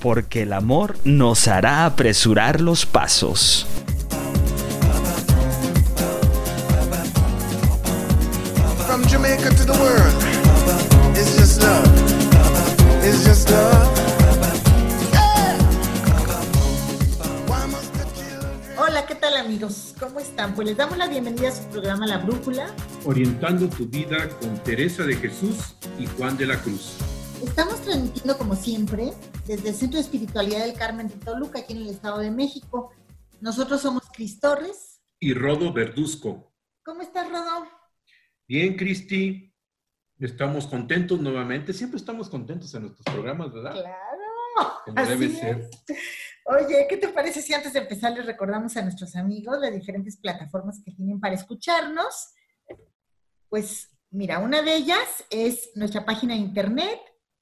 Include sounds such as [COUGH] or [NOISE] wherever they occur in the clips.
Porque el amor nos hará apresurar los pasos. From Jamaica to the world, it's just love. It's just love. Yeah. Why must the children Hola, ¿qué tal amigos? ¿Cómo están? Pues les damos la bienvenida a su programa La Brújula. Orientando tu vida con Teresa de Jesús y Juan de la Cruz. Estamos transmitiendo como siempre desde el Centro de Espiritualidad del Carmen de Toluca, aquí en el Estado de México. Nosotros somos Cris Torres. Y Rodo Verduzco. ¿Cómo estás, Rodo? Bien, Cristi, estamos contentos nuevamente. Siempre estamos contentos en nuestros programas, ¿verdad? Claro. Como así debe es. ser. Oye, ¿qué te parece si antes de empezar les recordamos a nuestros amigos las diferentes plataformas que tienen para escucharnos? Pues mira, una de ellas es nuestra página de internet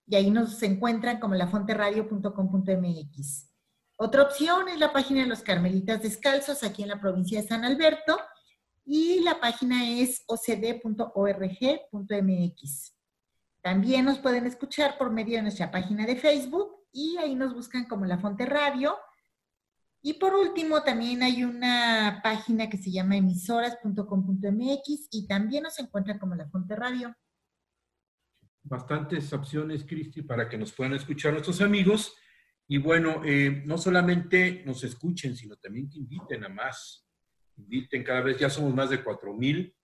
y ahí nos encuentran como lafonteradio.com.mx. Otra opción es la página de los Carmelitas Descalzos aquí en la provincia de San Alberto y la página es ocd.org.mx. También nos pueden escuchar por medio de nuestra página de Facebook y ahí nos buscan como La Fonte Radio. Y por último, también hay una página que se llama emisoras.com.mx y también nos encuentran como La Fonte Radio. Bastantes opciones, Cristi, para que nos puedan escuchar nuestros amigos. Y bueno, eh, no solamente nos escuchen, sino también que inviten a más. Inviten, cada vez ya somos más de 4 mil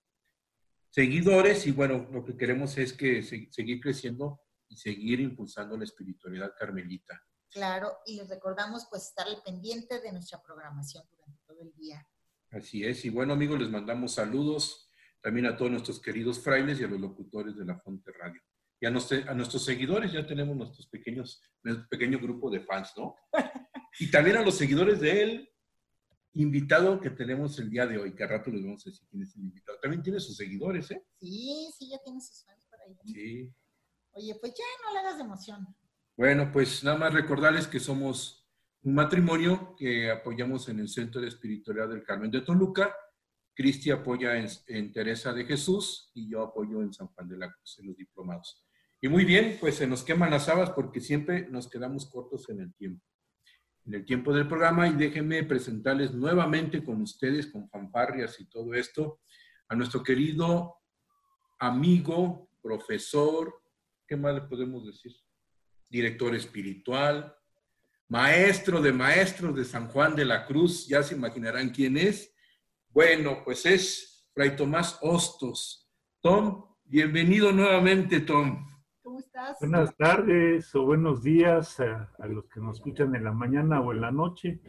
seguidores y bueno, lo que queremos es que se- seguir creciendo y seguir impulsando la espiritualidad carmelita. Claro, y les recordamos pues estar al pendiente de nuestra programación durante todo el día. Así es. Y bueno, amigos, les mandamos saludos también a todos nuestros queridos frailes y a los locutores de la Fonte Radio. Y a, nuestro- a nuestros seguidores, ya tenemos nuestros pequeños, nuestro pequeño grupo de fans, ¿no? [LAUGHS] Y también a los seguidores de él, invitado que tenemos el día de hoy, que a rato les vamos a decir quién es el invitado. También tiene sus seguidores, ¿eh? Sí, sí, ya tiene sus fans por ahí. Sí. Oye, pues ya no le hagas de emoción. Bueno, pues nada más recordarles que somos un matrimonio que apoyamos en el Centro de Espiritualidad del Carmen de Toluca. Cristi apoya en, en Teresa de Jesús y yo apoyo en San Juan de la Cruz, en los diplomados. Y muy bien, pues se nos queman las habas porque siempre nos quedamos cortos en el tiempo. En el tiempo del programa y déjenme presentarles nuevamente con ustedes, con fanfarrias y todo esto, a nuestro querido amigo, profesor, ¿qué más le podemos decir? director espiritual, maestro de maestros de San Juan de la Cruz, ya se imaginarán quién es. Bueno, pues es Fray Tomás Hostos. Tom, bienvenido nuevamente, Tom. Buenas tardes o buenos días a, a los que nos escuchan en la mañana o en la noche.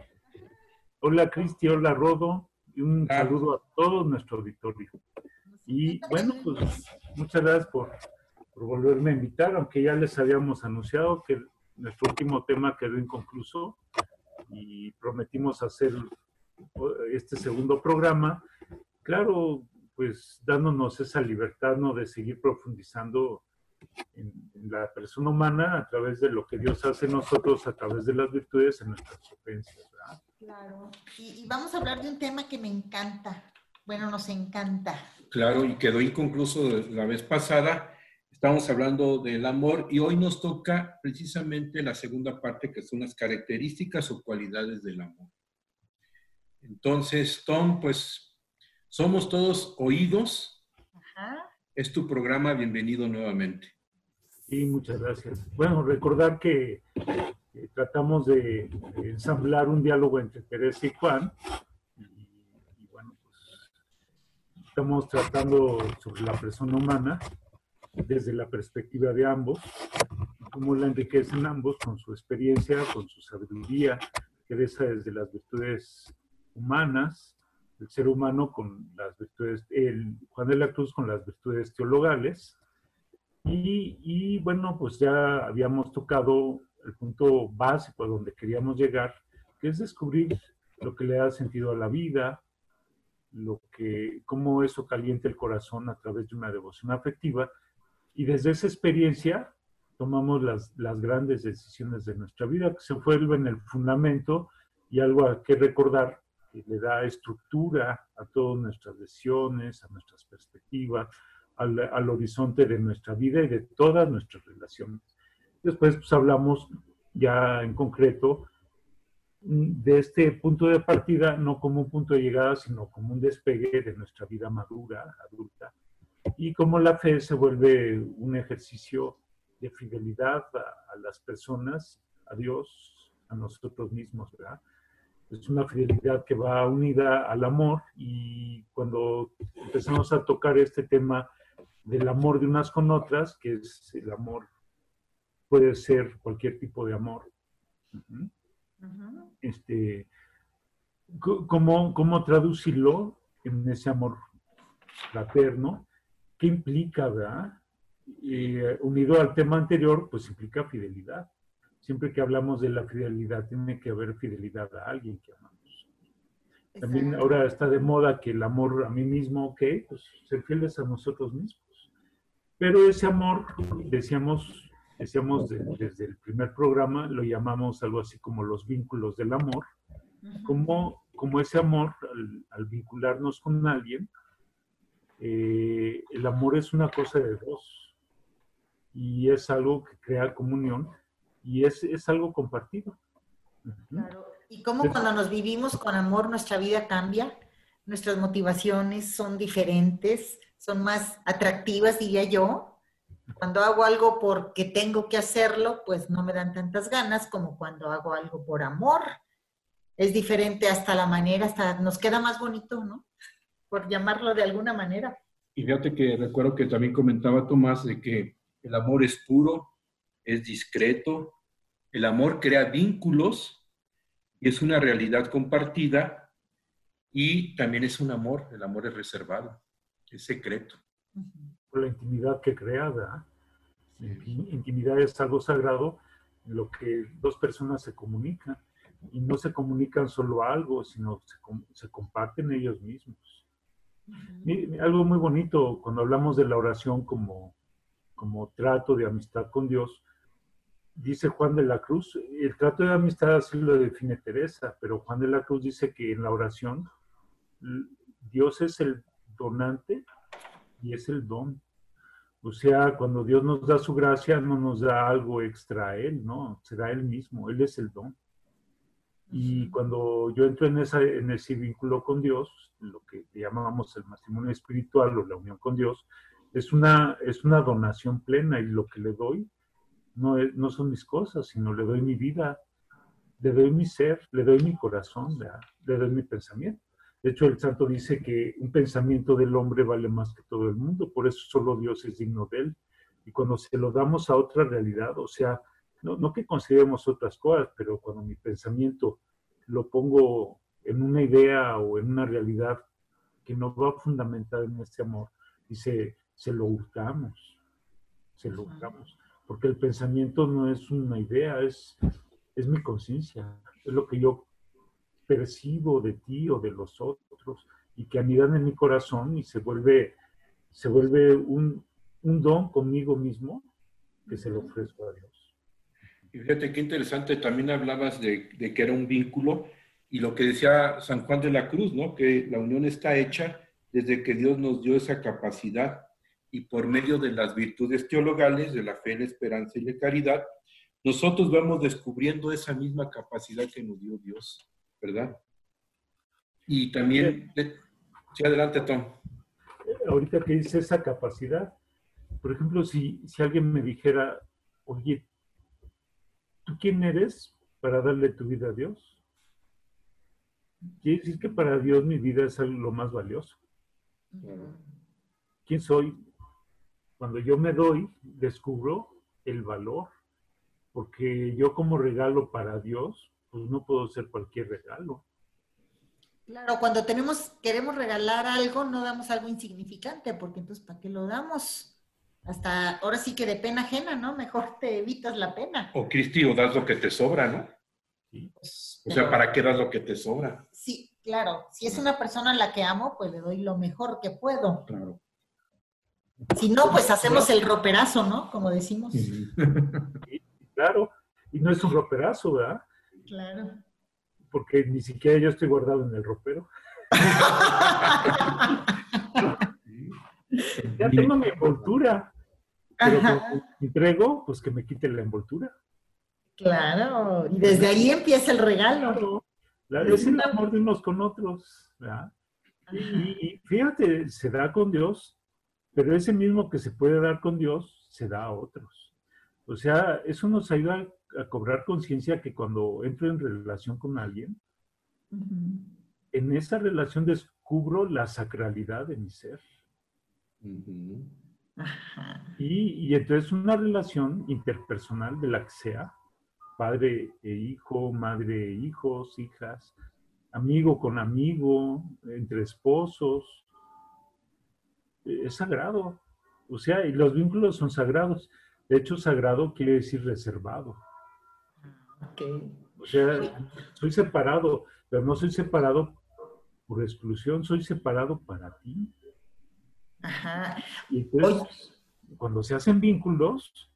Hola Cristi, hola Rodo y un Ah. saludo a todo nuestro auditorio. Y bueno, pues muchas gracias por, por volverme a invitar, aunque ya les habíamos anunciado que nuestro último tema quedó inconcluso y prometimos hacer este segundo programa. Claro, pues dándonos esa libertad ¿no? de seguir profundizando en la persona humana a través de lo que Dios hace en nosotros, a través de las virtudes en nuestras creencias. ¿verdad? Claro. Y, y vamos a hablar de un tema que me encanta. Bueno, nos encanta. Claro, y quedó inconcluso la vez pasada. Estamos hablando del amor y hoy nos toca precisamente la segunda parte que son las características o cualidades del amor. Entonces, Tom, pues somos todos oídos. Ajá. Es tu programa, bienvenido nuevamente. Sí, muchas gracias. Bueno, recordar que eh, tratamos de, ensamblar un diálogo entre Teresa y Juan. Y, y bueno, pues estamos tratando sobre la persona humana desde la perspectiva de ambos, cómo la enriquecen ambos con su experiencia, con su sabiduría, Teresa desde las virtudes humanas, el ser humano con las virtudes, el Juan de la Cruz con las virtudes teologales, y, y, bueno, pues ya habíamos tocado el punto básico a donde queríamos llegar, que es descubrir lo que le da sentido a la vida, lo que, cómo eso calienta el corazón a través de una devoción afectiva. Y desde esa experiencia tomamos las, las grandes decisiones de nuestra vida, que se vuelven el fundamento y algo a que recordar que le da estructura a todas nuestras decisiones, a nuestras perspectivas, al, al, horizonte de nuestra vida y de todas nuestras relaciones. Después pues, hablamos ya en concreto de este punto de partida, no como un punto de llegada, sino como un despegue de nuestra vida madura, adulta, y como la fe se vuelve un ejercicio de fidelidad a, a las personas, a Dios, a nosotros mismos, ¿verdad? es una fidelidad que va unida al amor y cuando empezamos a tocar este tema del amor de unas con otras, que es el amor, puede ser cualquier tipo de amor. Uh -huh. Uh -huh. Este, ¿cómo, ¿Cómo traducirlo en ese amor fraterno? ¿Qué implica, verdad? Eh, unido al tema anterior, pues implica fidelidad siempre que hablamos de la fidelidad, tiene que haber fidelidad a alguien que amamos. También ahora está de moda que el amor a mí mismo, ok, pues ser fieles a nosotros mismos. Pero ese amor, decíamos, decíamos de, desde el primer programa, lo llamamos algo así como los vínculos del amor, como, como ese amor, al, al vincularnos con alguien, eh, el amor es una cosa de dos y es algo que crea comunión y es, es algo compartido. Claro. Y cómo cuando nos vivimos con amor nuestra vida cambia, nuestras motivaciones son diferentes, son más atractivas, diría yo. Cuando hago algo porque tengo que hacerlo, pues no me dan tantas ganas como cuando hago algo por amor. Es diferente hasta la manera, hasta nos queda más bonito, ¿no? Por llamarlo de alguna manera. Y fíjate que recuerdo que también comentaba Tomás de que el amor es puro, es discreto, el amor crea vínculos y es una realidad compartida y también es un amor, el amor es reservado, es secreto. Por la intimidad que crea, ¿verdad? Intimidad es algo sagrado en lo que dos personas se comunican y no se comunican solo algo, sino se, se comparten ellos mismos. Algo muy bonito cuando hablamos de la oración como, como trato de amistad con Dios, dice Juan de la Cruz, el trato de amistad así lo define Teresa, pero Juan de la Cruz dice que en la oración Dios es el donante y es el don. O sea, cuando Dios nos da su gracia, no nos da algo extra a Él, ¿no? Será Él mismo, Él es el don. Y cuando yo entro en, esa, en ese vínculo con Dios, lo que llamamos el matrimonio espiritual o la unión con Dios, es una, es una donación plena y lo que le doy no, es, no son mis cosas, sino le doy mi vida, le doy mi ser, le doy mi corazón, le doy mi pensamiento. De hecho, el santo dice que un pensamiento del hombre vale más que todo el mundo, por eso solo Dios es digno de él. Y cuando se lo damos a otra realidad, o sea, no, no que consideremos otras cosas, pero cuando mi pensamiento lo pongo en una idea o en una realidad que no va fundamentada en este amor, dice, se lo hurtamos, se lo hurtamos porque el pensamiento no es una idea, es, es mi conciencia, es lo que yo percibo de ti o de los otros y que anidan en mi corazón y se vuelve, se vuelve un, un don conmigo mismo que se lo ofrezco a Dios. Y fíjate qué interesante, también hablabas de, de, que era un vínculo y lo que decía San Juan de la Cruz, ¿no? Que la unión está hecha desde que Dios nos dio esa capacidad y por medio de las virtudes teologales, de la fe, la esperanza y la caridad, nosotros vamos descubriendo esa misma capacidad que nos dio Dios, ¿verdad? Y también, sí, adelante, Tom. Ahorita que dice esa capacidad, por ejemplo, si, si alguien me dijera, oye, ¿tú quién eres para darle tu vida a Dios? Quiere decir que para Dios mi vida es lo más valioso. ¿Quién soy? Cuando yo me doy, descubro el valor, porque yo como regalo para Dios, pues no puedo ser cualquier regalo. Claro, cuando tenemos, queremos regalar algo, no damos algo insignificante, porque entonces, ¿para qué lo damos? hasta ahora sí que de pena ajena, ¿no? Mejor te evitas la pena. O Cristi, o das lo que te sobra, ¿no? Pues, O sea, pero- ¿para qué das lo que te sobra? Sí, claro. Si es una persona a la que amo, pues le doy lo mejor que puedo. Claro. Si no, pues hacemos el roperazo, ¿no? Como decimos. Claro, y no es un roperazo, ¿verdad? Claro. Porque ni siquiera yo estoy guardado en el ropero. [LAUGHS] Ya tengo mi envoltura, pero como entrego, pues que me quite la envoltura. Claro. Y desde ahí empieza el regalo. Claro, es el amor de unos con otros, ¿verdad? Y, y fíjate, se da con Dios, pero ese mismo que se puede dar con Dios, se da a otros. O sea, eso nos ayuda a cobrar conciencia que cuando entro en relación con alguien, en esa relación descubro la sacralidad de mi ser. Y, y entonces una relación interpersonal de la que sea, padre e hijo, madre e hijos, hijas, amigo con amigo, entre esposos, es sagrado. O sea, y los vínculos son sagrados. De hecho, sagrado quiere decir reservado. O sea, soy separado, pero no soy separado por exclusión, soy separado para ti. Ajá. Y entonces, cuando se hacen vínculos,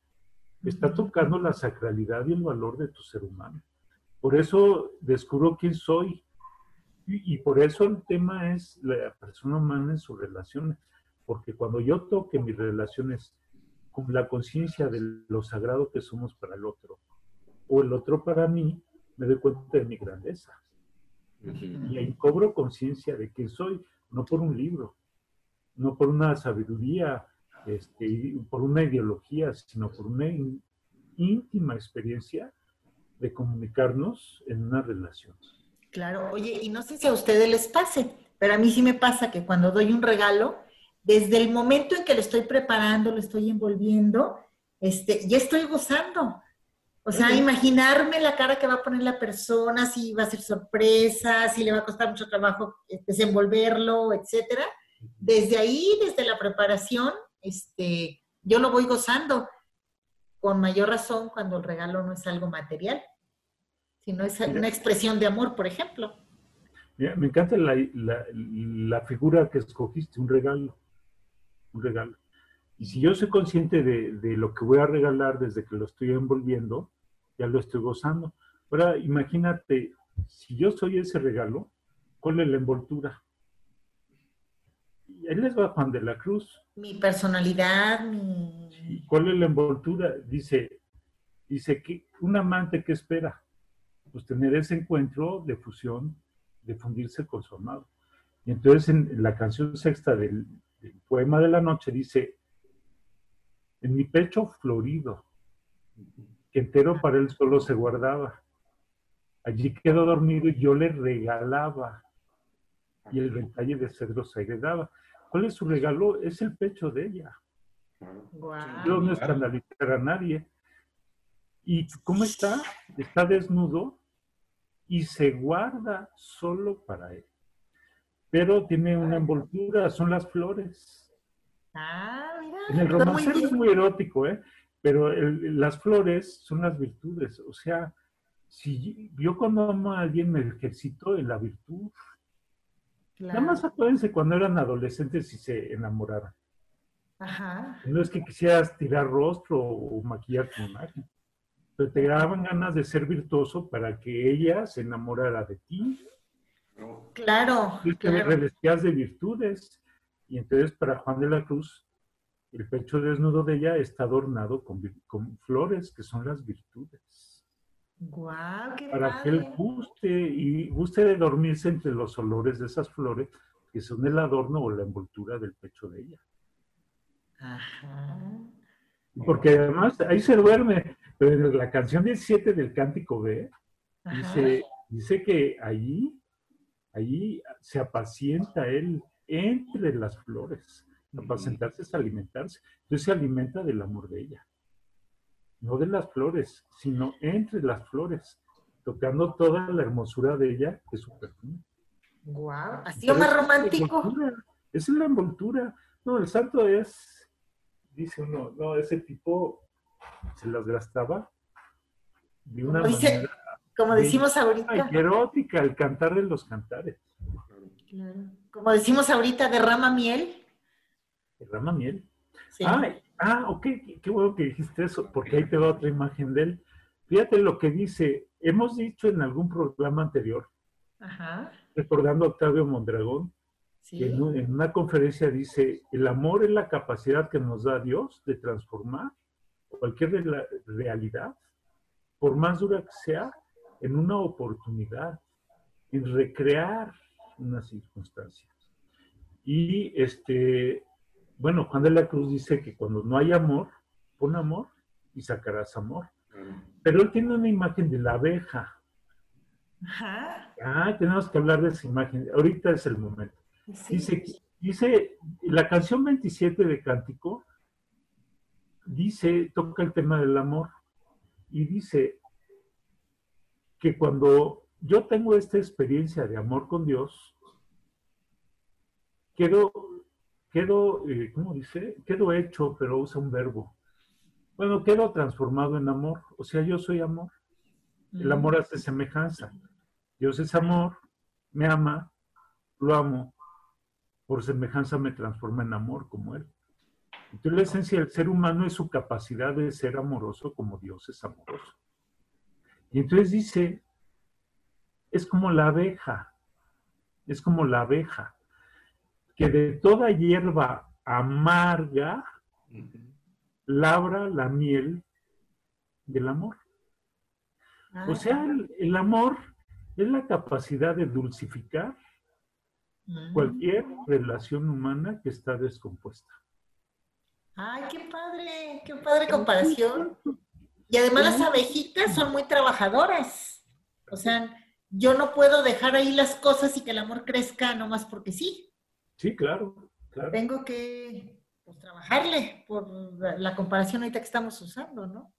está tocando la sacralidad y el valor de tu ser humano. Por eso descubro quién soy. Y, y por eso el tema es la persona humana en sus relaciones. Porque cuando yo toque mis relaciones con la conciencia de lo sagrado que somos para el otro, o el otro para mí, me doy cuenta de mi grandeza. Y ahí cobro conciencia de quién soy, no por un libro, no por una sabiduría, este, por una ideología, sino por una in- íntima experiencia de comunicarnos en una relación. Claro, oye, y no sé si a ustedes les pase, pero a mí sí me pasa que cuando doy un regalo, desde el momento en que lo estoy preparando, lo estoy envolviendo, este, ya estoy gozando. O sea, imaginarme la cara que va a poner la persona, si va a ser sorpresa, si le va a costar mucho trabajo eh, desenvolverlo, etcétera. Desde ahí, desde la preparación, este, yo lo voy gozando. Con mayor razón cuando el regalo no es algo material, sino es una expresión de amor, por ejemplo. Mira, me encanta la, la- la figura que escogiste, un regalo. Un regalo. Y si yo soy consciente de, de lo que voy a regalar desde que lo estoy envolviendo, ya lo estoy gozando. Ahora, imagínate, si yo soy ese regalo, ¿cuál es la envoltura? Ahí les va Juan de la Cruz. Mi personalidad, ¿Y mi... cuál es la envoltura? Dice, dice que un amante que espera, pues tener ese encuentro de fusión, de fundirse con su amado. Y entonces en, en la canción sexta del, del poema de la noche dice, en mi pecho florido, que entero para él solo se guardaba. Allí quedó dormido y yo le regalaba. Y el ventalle de cedro se heredaba. ¿Cuál es su regalo? Es el pecho de ella. Guau. Dios no escandalizar a nadie. ¿Y cómo está? Está desnudo y se guarda solo para él. Pero tiene una envoltura, son las flores. Ah, mira. En el muy romancero es muy erótico, ¿eh? Pero el- las flores son las virtudes. O sea, si yo cuando amo a alguien me ejercito en la virtud. Nada Claro. más acuérdense cuando eran adolescentes y se enamoraban. Ajá. No es que quisieras tirar rostro o maquillar tu imagen, pero te daban ganas de ser virtuoso para que ella se enamorara de ti. Claro, Y te claro. revestías de virtudes. Y entonces para Juan de la Cruz, el pecho desnudo de ella está adornado con, con flores, que son las virtudes. Guau, qué Para que él guste y guste de dormirse entre los olores de esas flores, que son el adorno o la envoltura del pecho de ella. Ajá. Porque además ahí se duerme. Pero en la canción 17 del Cántico B Ajá. dice, dice que allí, allí se apacienta él entre las flores. Apacentarse es alimentarse. Entonces se alimenta del amor de ella. No de las flores, sino entre las flores, tocando toda la hermosura de ella, que es su perfume. Guau, así Pero o más romántico. Esa es la envoltura. No, el santo es dice uno, no, ese tipo se las gastaba de una Como dice- manera Como decimos ahorita, erótica, el cantar de los cantares. Claro, como decimos ahorita, derrama miel. Derrama miel. Sí. Ah, ah, ok, qué, bueno que dijiste eso, porque ahí te va otra imagen de él. Fíjate lo que dice, hemos dicho en algún programa anterior, Ajá. recordando a Octavio Mondragón, Sí. que en, un- en una conferencia dice, el amor es la capacidad que nos da Dios de transformar cualquier realidad, por más dura que sea, en una oportunidad, en recrear una circunstancia. Y este, bueno, Juan de la Cruz dice que cuando no hay amor, pon amor y sacarás amor. Pero él tiene una imagen de la abeja. Ajá. Ah, tenemos que hablar de esa imagen. Ahorita es el momento. Sí. Dice, dice, la canción 27 de Cántico dice, toca el tema del amor y dice que cuando yo tengo esta experiencia de amor con Dios, quedo, quedo, eh, ¿cómo dice? Quedo hecho, pero usa un verbo. Bueno, quedo transformado en amor. O sea, yo soy amor. El amor hace semejanza. Dios es amor, me ama, lo amo. Por semejanza me transforma en amor como Él. Entonces la esencia del ser humano es su capacidad de ser amoroso como Dios es amoroso. Y entonces dice, es como la abeja, es como la abeja, que de toda hierba amarga labra la miel del amor. Ah, O sea, el, el amor es la capacidad de dulcificar mm. cualquier relación humana que está descompuesta. Ay, qué padre, qué padre comparación. Y además las abejitas son muy trabajadoras. O sea, yo no puedo dejar ahí las cosas y que el amor crezca nomás porque sí. Sí, claro, claro. Tengo que pues, trabajarle por la, comparación ahorita que estamos usando, ¿no?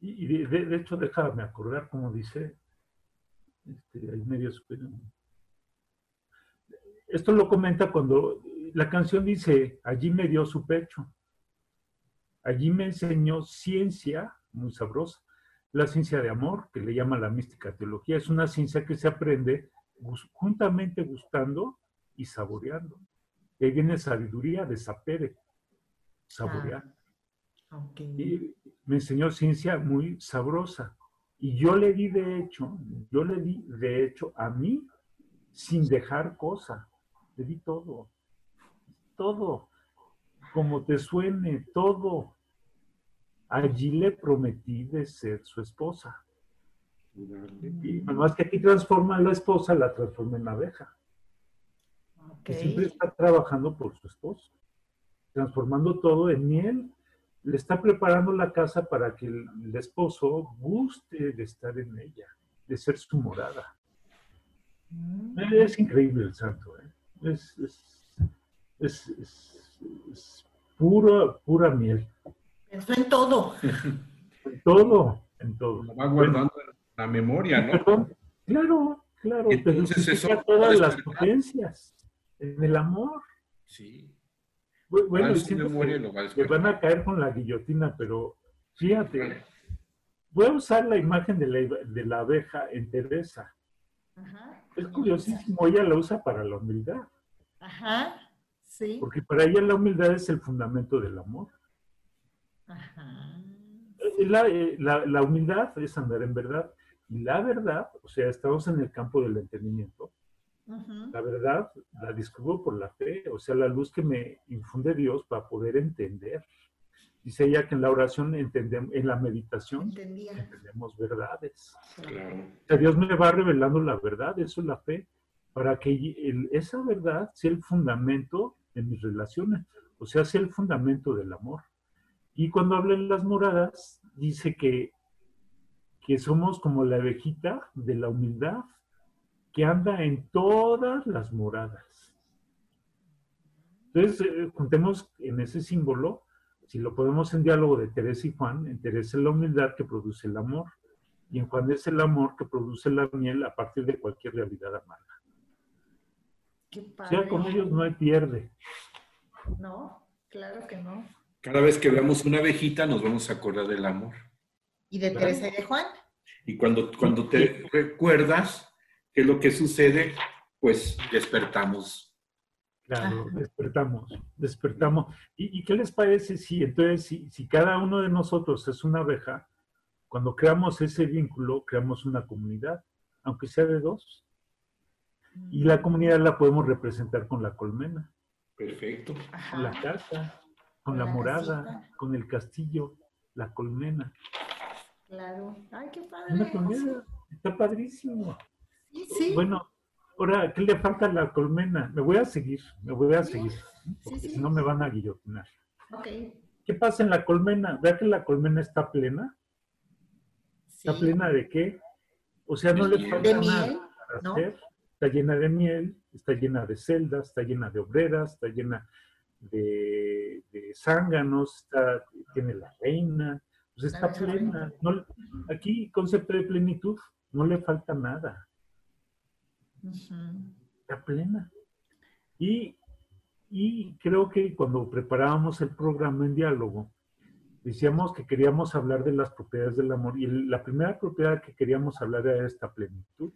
Y, y de, hecho, déjame acordar cómo dice, este, ahí medio superior. Esto lo comenta cuando la canción dice, allí me dio su pecho, allí me enseñó ciencia muy sabrosa, la ciencia de amor, que le llama la mística teología, es una ciencia que se aprende juntamente gustando y saboreando. Y ahí viene sabiduría de sapere, saborear. Ok. Y me enseñó ciencia muy sabrosa. Y yo le di de hecho, yo le di de hecho a mí sin dejar cosa. Le di todo. Todo. Como te suene, todo. Allí le prometí de ser su esposa. Y más que aquí transforma a la esposa, la transforma en abeja. Ok. Que siempre está trabajando por su esposo. Transformando todo en miel le está preparando la casa para que el, el esposo guste de estar en ella, de ser su morada. Mm. Es increíble el santo, ¿eh? es, es, es- es- es puro, pura miel. Pensó en todo. En todo, en todo. Lo va guardando en la memoria, ¿no? Perdón, claro, claro, Entonces, eso todas las potencias en el amor. Sí. Bu- Bueno, memoria que y lo va a le van a caer con la guillotina, pero fíjate, voy a usar la imagen de la, de la abeja en Teresa. Ajá. Es curiosísimo, ella la usa para la humildad, Ajá. Sí. porque para ella la humildad es el fundamento del amor. Ajá. Eh, La, eh, la- la humildad es andar en verdad. Y la verdad, o sea, estamos en el campo del entendimiento. La verdad la descubro por la fe, o sea, la luz que me infunde Dios para poder entender. Dice ella que en la oración entendemos, en la meditación Entendía. entendemos verdades. Claro. O sea, Dios me va revelando la verdad, eso es la fe, para que el- esa verdad sea el fundamento de mis relaciones, o sea, sea el fundamento del amor. Y cuando habla en las moradas, dice que, que somos como la abejita de la humildad que anda en todas las moradas. Entonces, eh, juntemos en ese símbolo, si lo ponemos en diálogo de Teresa y Juan, en Teresa es la humildad que produce el amor, y en Juan es el amor que produce la miel a partir de cualquier realidad amarga. Qué O sea, con ellos no hay pierde. No, claro que no. Cada vez que veamos una abejita nos vamos a acordar del amor. Y de. Teresa y de Juan. Y cuando, cuando te recuerdas qué es lo que sucede, pues despertamos. Claro, Ajá. despertamos, despertamos. ¿Y, y qué les parece si entonces, si, si cada uno de nosotros es una abeja, cuando creamos ese vínculo, creamos una comunidad, aunque sea de dos? Y la comunidad la podemos representar con la colmena, Perfecto. Ajá. con la casa, con la la morada, casita. con el castillo, la colmena. Claro. Ay, qué padre. Una colmena, está padrísimo. Sí, sí. Bueno, ahora, ¿qué le falta a la colmena? Me voy a seguir, me voy a Sí, seguir, porque si no me van a guillotinar. Ok. ¿Qué pasa en la colmena? ¿Vea que la colmena está plena? ¿Está plena de qué? O sea, no le falta De nada miel, para ¿no? hacer. Está llena de miel, está llena de celdas, está llena de obreras, está llena de, de zánganos, está, tiene la reina, pues está plena. No, aquí, concepto de plenitud, no le falta nada, está plena. Y, y creo que cuando preparábamos el programa en diálogo, decíamos que queríamos hablar de las propiedades del amor y la primera propiedad que queríamos hablar era esta plenitud.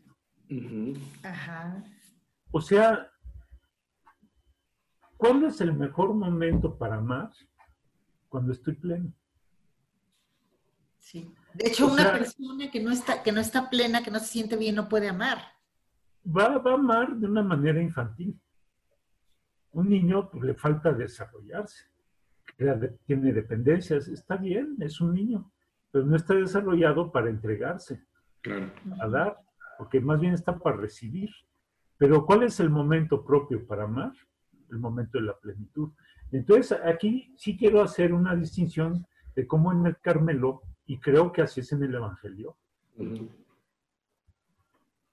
Ujú. Ajá. O sea, ¿cuándo es el mejor momento para amar? Cuando estoy pleno. Sí. De hecho, O una sea- persona que no está, que no está plena, que no se siente bien, no puede amar. Va, va a amar de una manera infantil. Un niño pues, le falta desarrollarse. Tiene dependencias, está bien, es un niño, pero no está desarrollado para entregarse. Claro. a dar, porque más bien está para recibir. Pero ¿cuál es el momento propio para amar? El momento de la plenitud. Entonces, aquí sí quiero hacer una distinción de cómo en el Carmelo, y creo que así es en el Evangelio,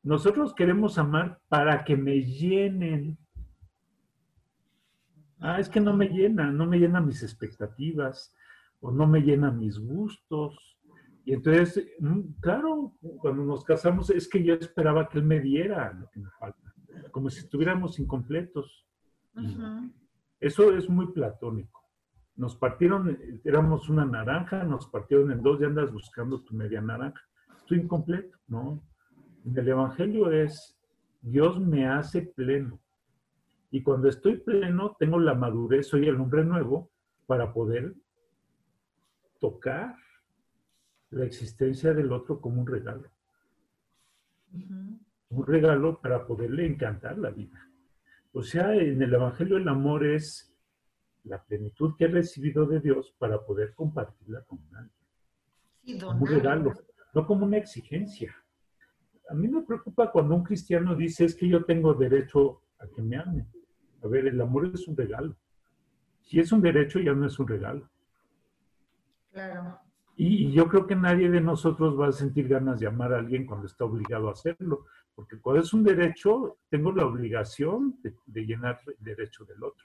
nosotros queremos amar para que me llenen. Ah, es que no me llena, no me llena mis expectativas, o no me llena mis gustos. Y entonces, mm, claro, cuando nos casamos, es que yo esperaba que él me diera lo que me falta, como si estuviéramos incompletos. Eso es muy platónico. Nos partieron, éramos una naranja, nos partieron en dos y andas buscando tu media naranja. Estoy incompleto, ¿no? En el Evangelio es, Dios me hace pleno. Y cuando estoy pleno, tengo la madurez, soy el hombre nuevo, para poder tocar la existencia del otro como un regalo. Un regalo para poderle encantar la vida. O sea, en el Evangelio el amor es la plenitud que he recibido de Dios para poder compartirla con alguien. Sí, Como un regalo, no como una exigencia. A mí me preocupa cuando un cristiano dice es que yo tengo derecho a que me amen. A ver, el amor es un regalo. Si es un derecho, ya no es un regalo. Claro. Y, yo creo que nadie de nosotros va a sentir ganas de amar a alguien cuando está obligado a hacerlo. Porque cuando es un derecho, tengo la obligación de, de llenar el derecho del otro.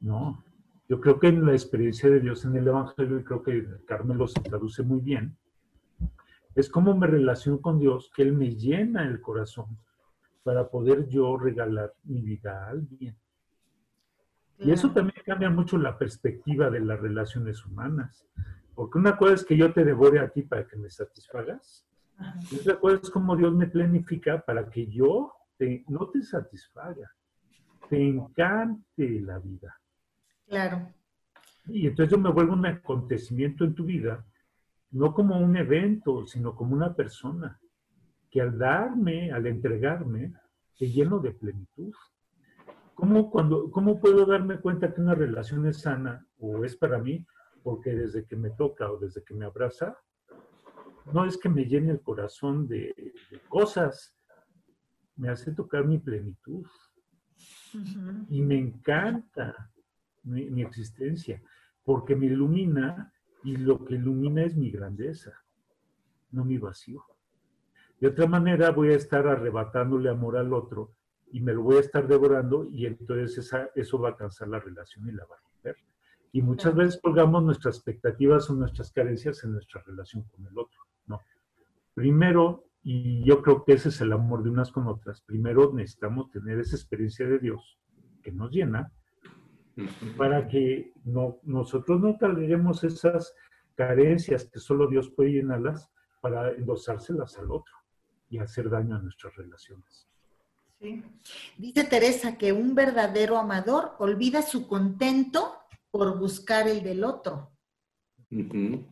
No. Yo creo que en la experiencia de Dios en el Evangelio, y creo que Carmelo se traduce muy bien, es como me relaciono con Dios, que Él me llena el corazón para poder yo regalar mi vida a alguien. Y eso también cambia mucho la perspectiva de las relaciones humanas. Porque una cosa es que yo te devore a ti para que me satisfagas. Ajá. Y otra cosa es como Dios me planifica para que yo te- no te satisfaga, te encante la vida. Claro. Y entonces yo me vuelvo un acontecimiento en tu vida, no como un evento, sino como una persona, que al darme, al entregarme, te lleno de plenitud. ¿Cómo, cuando, ¿Cómo puedo darme cuenta que una relación es sana o es para mí? Porque desde que me toca o desde que me abraza, no es que me llene el corazón de, de cosas, me hace tocar mi plenitud y me encanta mi, mi existencia, porque me ilumina y lo que ilumina es mi grandeza, no mi vacío. De otra manera voy a estar arrebatándole amor al otro y me lo voy a estar devorando y entonces esa- eso va a cansar la relación y la va a romper. Y muchas veces colgamos nuestras expectativas o nuestras carencias en nuestra relación con el otro. No. Primero, y yo creo que ese es el amor de unas con otras, primero necesitamos tener esa experiencia de Dios que nos llena, para que no, nosotros no toleremos esas carencias que solo Dios puede llenarlas para endosárselas al otro y hacer daño a nuestras relaciones. Sí. Dice Teresa que un verdadero amador olvida su contento por buscar el del otro. Sí.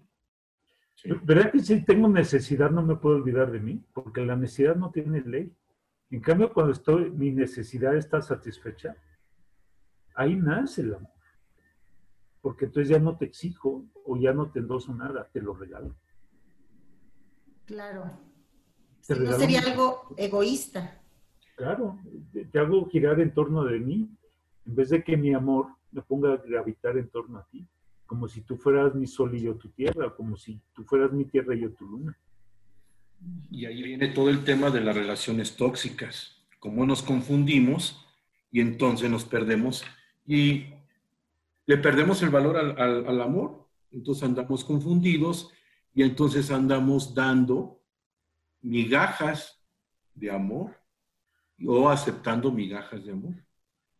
¿Verdad que si tengo necesidad no me puedo olvidar de mí? Porque la necesidad no tiene ley. En cambio, cuando estoy, mi necesidad está satisfecha, ahí nace el amor. Porque entonces ya no te exijo o ya no te endoso nada, te lo regalo. Claro. Si no sería algo egoísta. Claro, te, hago girar en torno de mí, en vez de que mi amor me ponga a gravitar en torno a ti, como si tú fueras mi sol y yo tu tierra, como si tú fueras mi tierra y yo tu luna. Y ahí viene todo el tema de las relaciones tóxicas, cómo nos confundimos y entonces nos perdemos. Y le perdemos el valor al, al- al amor, entonces andamos confundidos y entonces andamos dando migajas de amor o aceptando migajas de amor.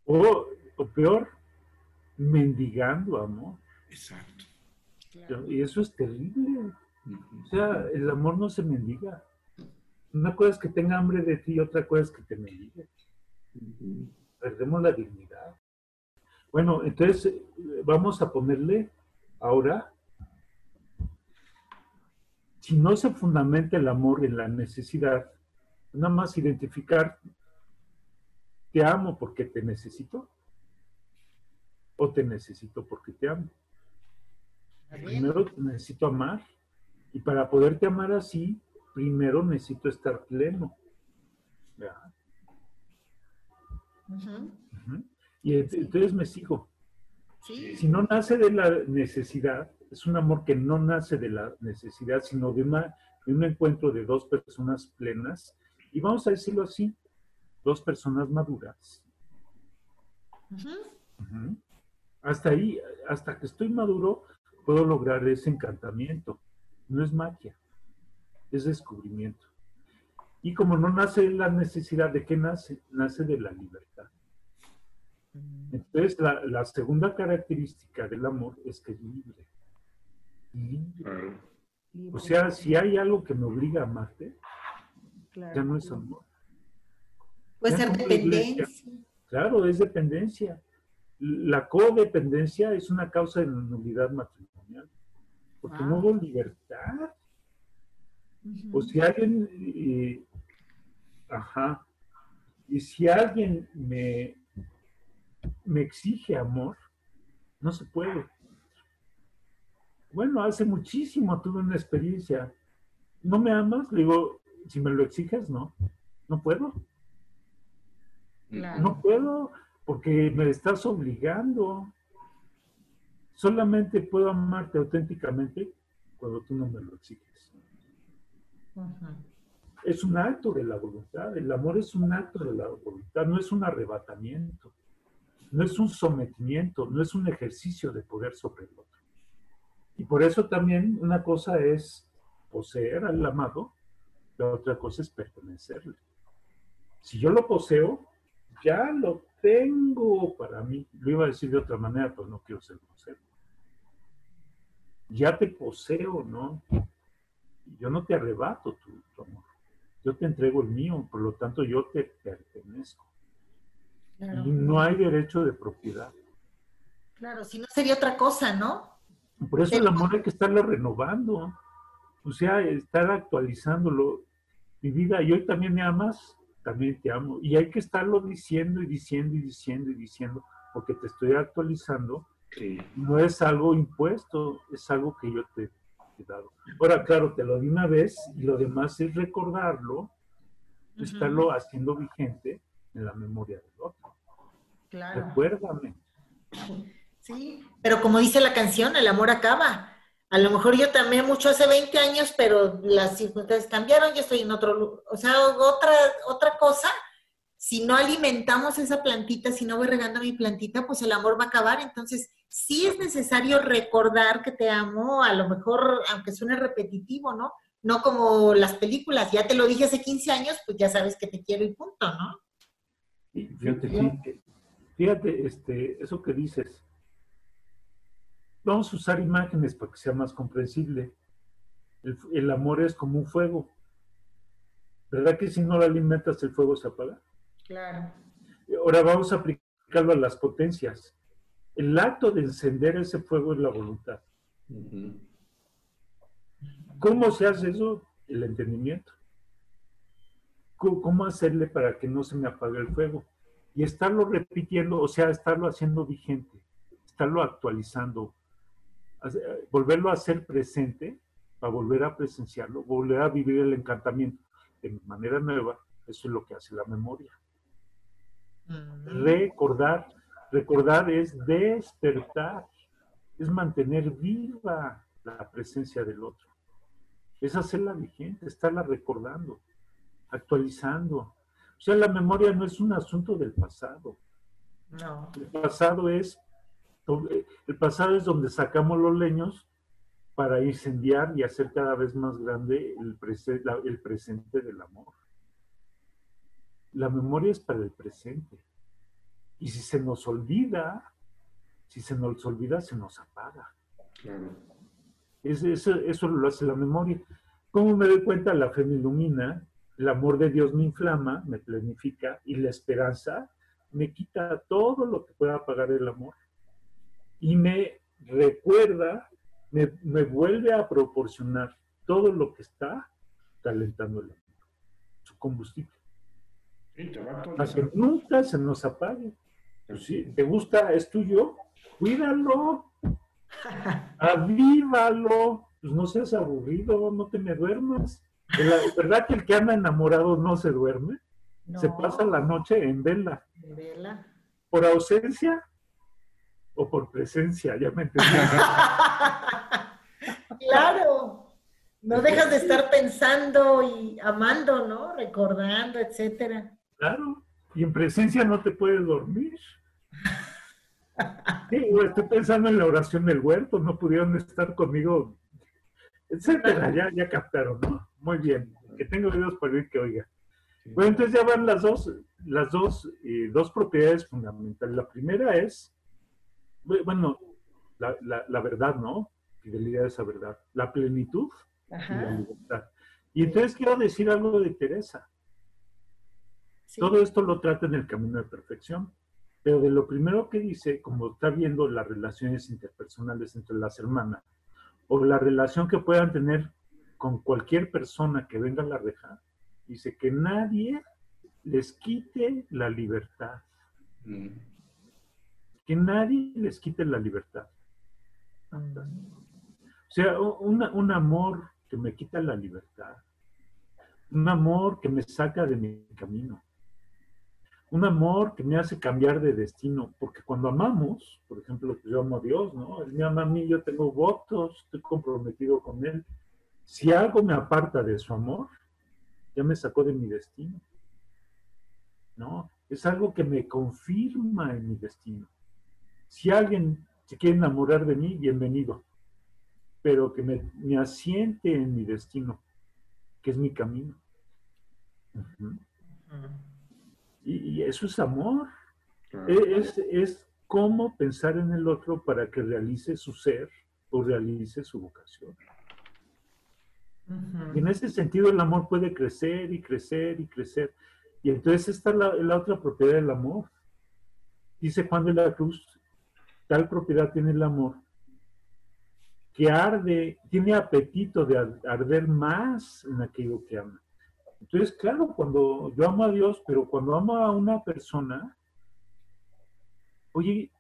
O, o peor, mendigando amor. Exacto. Y eso es terrible. O sea, el amor no se mendiga. Una cosa es que tenga hambre de ti y otra cosa es que te mendigue. Perdemos la dignidad. Bueno, entonces vamos a ponerle ahora, si no se fundamenta el amor en la necesidad, nada más identificar, te amo porque te necesito o te necesito porque te amo. Primero te necesito amar y para poderte amar así, primero necesito estar pleno. Y ent- entonces me sigo. Sí. Si no nace de la necesidad, es un amor que no nace de la necesidad, sino de, una, de un encuentro de dos personas plenas. Y vamos a decirlo así, dos personas maduras. Hasta ahí, hasta que estoy maduro, puedo lograr ese encantamiento. No es magia, es descubrimiento. Y como no nace la necesidad, ¿de qué nace? Nace de la libertad. Entonces, la, la segunda característica del amor es que es libre. Libre. Claro. O sea, si hay algo que me obliga a amarte, Claro. ya no es amor. Puede ser la dependencia. Claro, es dependencia. La codependencia es una causa de nulidad matrimonial, porque no Wow. hubo libertad. Ujú. O si alguien, eh, ajá, y si alguien me, me exige amor, no se puede. Bueno, hace muchísimo tuve una experiencia. ¿No me amas? Le digo, si me lo exiges, no. No puedo. Claro. No puedo porque me estás obligando. Solamente puedo amarte auténticamente cuando tú no me lo exiges. Es un acto de la voluntad. El amor es un acto de la voluntad, no es un arrebatamiento, no es un sometimiento, no es un ejercicio de poder sobre el otro. Y por eso también una cosa es poseer al amado, la otra cosa es pertenecerle. Si yo lo poseo, ya lo tengo para mí. Lo iba a decir de otra manera, pero no quiero ser grosero. Ya te poseo, ¿no? Yo no te arrebato tu, tu amor. Yo te entrego el mío, por lo tanto yo te pertenezco. Claro. Y no hay derecho de propiedad. Claro, si no sería otra cosa, ¿no? Por eso el amor hay que estarlo renovando. O sea, estar actualizándolo. Mi vida, y hoy también me amas, también te amo. Y hay que estarlo diciendo y diciendo y diciendo y diciendo, porque te estoy actualizando. Sí. No es algo impuesto, es algo que yo te he dado. Ahora, claro, te lo di una vez y lo demás es recordarlo, estarlo haciendo vigente en la memoria del otro. Claro. Recuérdame. Sí, pero como dice la canción, el amor acaba. A lo mejor yo también mucho hace 20 años, pero las circunstancias cambiaron, yo estoy en otro lugar. O sea, otra, otra cosa, si no alimentamos esa plantita, si no voy regando mi plantita, pues el amor va a acabar. Entonces, sí es necesario recordar que te amo, a lo mejor, aunque suene repetitivo, ¿no? No como las películas, ya te lo dije hace 15 años, pues ya sabes que te quiero y punto, ¿no? Fíjate, Fíjate, este, eso que dices. Vamos a usar imágenes para que sea más comprensible. El, el amor es como un fuego. ¿Verdad que si no lo alimentas el fuego se apaga? Claro. Ahora vamos a aplicarlo a las potencias. El acto de encender ese fuego es la voluntad. ¿Cómo se hace eso? El entendimiento. ¿Cómo cómo hacerle para que no se me apague el fuego? Y estarlo repitiendo, o sea, estarlo haciendo vigente, estarlo actualizando, hace- volverlo a hacer presente, para volver a presenciarlo, volver a vivir el encantamiento de manera nueva. Eso es lo que hace la memoria. Recordar, recordar es despertar, es mantener viva la presencia del otro, es hacerla vigente, estarla recordando, actualizando. O sea, la memoria no es un asunto del pasado. No. El pasado es, el pasado es donde sacamos los leños para incendiar y hacer cada vez más grande el, prese- la- el presente del amor. La memoria es para el presente. Y si se nos olvida, si se nos olvida, se nos apaga. Claro. Es- eso, eso lo hace la memoria. ¿Cómo me doy cuenta? La fe me ilumina, el amor de Dios me inflama, me planifica y la esperanza me quita todo lo que pueda apagar el amor. Y me recuerda, me, me vuelve a proporcionar todo lo que está calentando el amor, su combustible, Sí, te va a para que nunca se nos apague. Pues sí, ¿Te gusta? ¿Es tuyo? Cuídalo, [LAUGHS] avívalo, pues no seas aburrido, no te me duermas. La- ¿Verdad que el que anda enamorado no se duerme? No. Se pasa la noche en vela. Vela. ¿Por ausencia o por presencia? Ya me entendí. [LAUGHS] Claro. No dejas de estar pensando y amando, ¿no? Recordando, etcétera. Claro. Y en presencia no te puedes dormir. [LAUGHS] Sí, estoy pensando en la oración del huerto, no pudieron estar conmigo, etcétera. Ya, ya captaron, ¿no? Muy bien. Que tengo oídos para oír que oiga. Bueno, entonces ya van las dos, las dos, eh, dos propiedades fundamentales. La primera es, bueno, la, la- la verdad, ¿no? Fidelidad a esa verdad. La plenitud y la libertad. Y entonces quiero decir algo de Teresa. Sí. Todo esto lo trata en el camino de perfección. Pero de lo primero que dice, como está viendo las relaciones interpersonales entre las hermanas, o la relación que puedan tener con cualquier persona que venga a la reja, dice que nadie les quite la libertad. Mm. Que nadie les quite la libertad. O sea, una- un amor que me quita la libertad. Un amor que me saca de mi camino. Un amor que me hace cambiar de destino. Porque cuando amamos, por ejemplo, pues yo amo a Dios, ¿no? Él me ama a mí, yo tengo votos, estoy comprometido con Él. Si algo me aparta de su amor, ya me sacó de mi destino. ¿No? Es algo que me confirma en mi destino. Si alguien se quiere enamorar de mí, bienvenido pero que me, me asiente en mi destino, que es mi camino. Y, y eso es amor. E- Es, es cómo pensar en el otro para que realice su ser o realice su vocación. Y en ese sentido el amor puede crecer y crecer y crecer. Y entonces está la, la otra propiedad del amor. Dice Juan de la Cruz, tal propiedad tiene el amor que arde, tiene apetito de ar- arder más en aquello que ama. Entonces, claro, cuando yo amo a Dios, pero cuando amo a una persona, oye,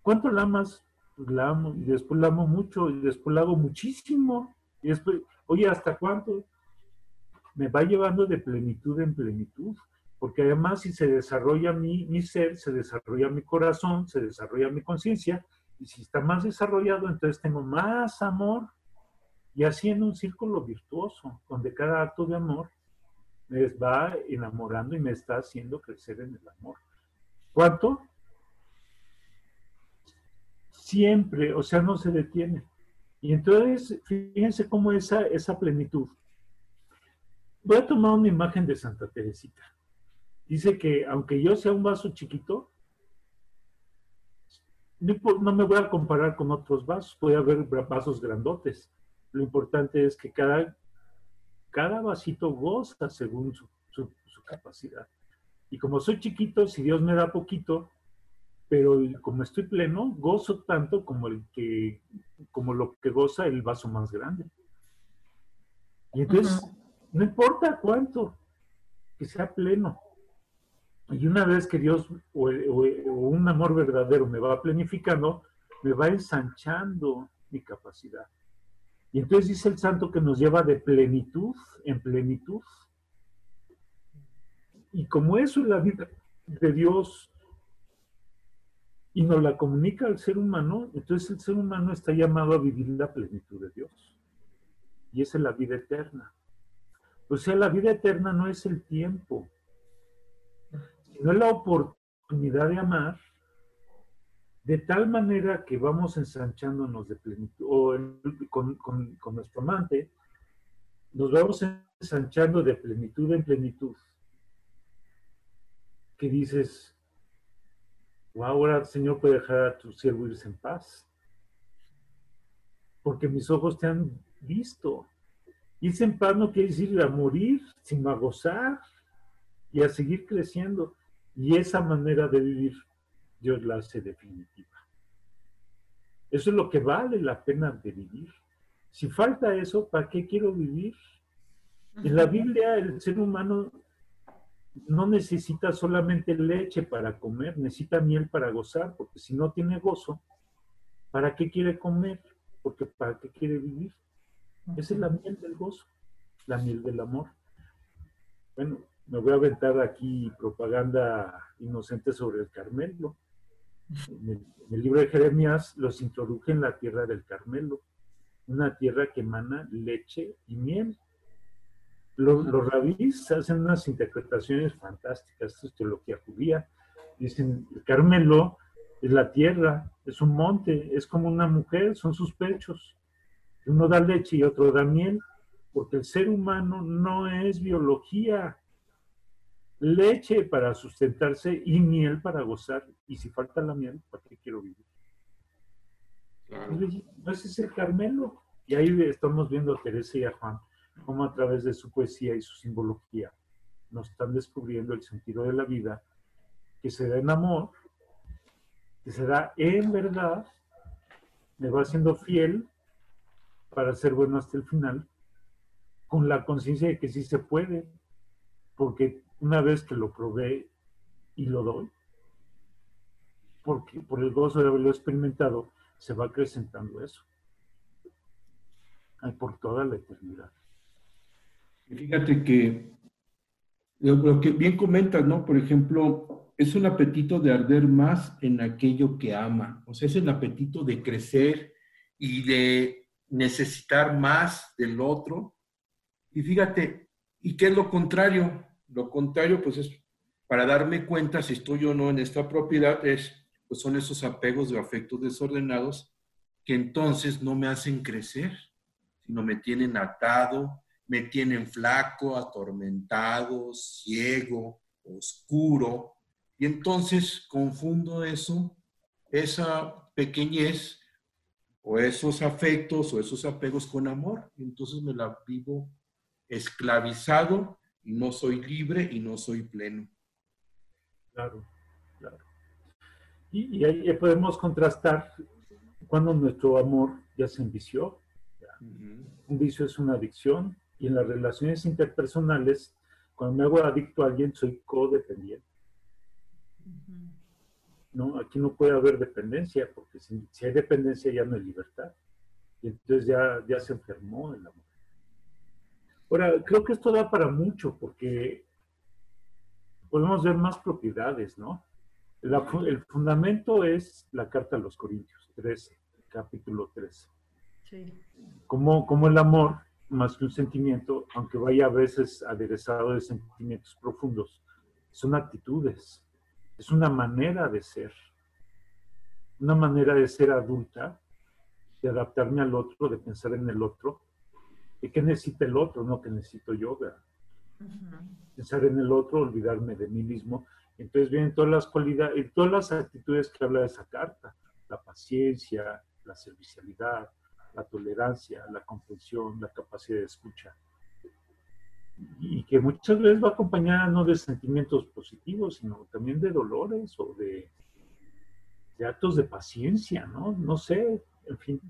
¿cuánto la amas? Pues la amo, y después la amo mucho, y después la hago muchísimo, y después, oye, ¿hasta cuánto? Me va llevando de plenitud en plenitud, porque además si se desarrolla mi, ser, se desarrolla mi corazón, se desarrolla mi conciencia, y si está más desarrollado, entonces tengo más amor, y así en un círculo virtuoso, donde cada acto de amor me va enamorando y me está haciendo crecer en el amor. ¿Cuánto? Siempre, o sea, no se detiene. Y entonces, fíjense cómo esa, esa plenitud. Voy a tomar una imagen de Santa Teresita. Dice que aunque yo sea un vaso chiquito, no, me voy a comparar con otros vasos, puede haber vasos grandotes. Lo importante es que cada, cada vasito goza según su, su- su capacidad. Y como soy chiquito, si Dios me da poquito, pero como estoy pleno, gozo tanto como el que, como lo que goza el vaso más grande. Y entonces, no importa cuánto, que sea pleno. Y una vez que Dios o, un amor verdadero me va planificando, me va ensanchando mi capacidad. Y entonces dice el santo que nos lleva de plenitud en plenitud. Y como eso es la vida de Dios y nos la comunica al ser humano, entonces el ser humano está llamado a vivir la plenitud de Dios. Y esa es la vida eterna. O sea, la vida eterna no es el tiempo, sino la oportunidad de amar de tal manera que vamos ensanchándonos de plenitud, o en- con, con- con nuestro amante, nos vamos ensanchando de plenitud en plenitud. Que dices, "Wow, ahora Señor puede dejar a tu siervo irse en paz, porque mis ojos te han visto. Irse en paz no quiere decir a morir, sino a gozar y a seguir creciendo. Y esa manera de vivir, Dios la hace definitiva. Eso es lo que vale la pena de vivir. Si falta eso, ¿para qué quiero vivir? En la Biblia el ser humano no necesita solamente leche para comer, necesita miel para gozar, porque si no tiene gozo, ¿para qué quiere comer? Porque ¿para qué quiere vivir? Esa es la miel del gozo, la miel del amor. Bueno, me voy a aventar aquí propaganda inocente sobre el Carmelo. En el, en el libro de Jeremías los introduje en la tierra del Carmelo, una tierra que emana leche y miel. Los, los rabís hacen unas interpretaciones fantásticas, esto es teología judía. Dicen, el Carmelo es la tierra, es un monte, es como una mujer, son sus pechos. Uno da leche y otro da miel, porque el ser humano no es biología. Leche para sustentarse y miel para gozar. Y si falta la miel, ¿para qué quiero vivir? Claro. No ese es el Carmelo. Y ahí estamos viendo a Teresa y a Juan, cómo a través de su poesía y su simbología nos están descubriendo el sentido de la vida, que se da en amor, que se da en verdad, me va siendo fiel para ser bueno hasta el final, con la conciencia de que sí se puede, porque una vez que lo probé y lo doy, porque por el gozo de haberlo experimentado, se va acrecentando eso. Por toda la eternidad. Fíjate que lo que bien comentas, ¿no? Por ejemplo, es un apetito de arder más en aquello que ama. O sea, es el apetito de crecer y de necesitar más del otro. Y fíjate, ¿y qué es lo contrario? Lo contrario, pues es para darme cuenta si estoy o no en esta propiedad, es, pues son esos apegos de afectos desordenados que entonces no me hacen crecer, sino me tienen atado, me tienen flaco, atormentado, ciego, oscuro. Y entonces confundo eso, esa pequeñez o esos afectos o esos apegos con amor. Y entonces me la vivo esclavizado no soy libre y no soy pleno. Claro, claro. Y, y ahí podemos contrastar cuando nuestro amor ya se envició. Un vicio es una adicción y en las relaciones interpersonales, cuando me hago adicto a alguien, soy codependiente. ¿no? Aquí no puede haber dependencia, porque si, si, hay dependencia ya no hay libertad. Y entonces ya, ya se enfermó el amor. Ahora, creo que esto da para mucho, porque podemos ver más propiedades, ¿no? La, el fundamento es la carta a los Corintios 13, capítulo 13. Sí. Como, como el amor, más que un sentimiento, aunque vaya a veces aderezado de sentimientos profundos, son actitudes, es una manera de ser, una manera de ser adulta, de adaptarme al otro, de pensar en el otro, qué necesita el otro, no que necesito yo, ¿verdad? Uh -huh. pensar en el otro, olvidarme de mí mismo. Entonces vienen todas las cualidades, todas las actitudes que habla esa carta. la paciencia, la servicialidad, la tolerancia, la comprensión, la capacidad de escucha. Y que muchas veces va acompañada no de sentimientos positivos, sino también de dolores o de, de actos de paciencia, ¿no? No sé, en fin.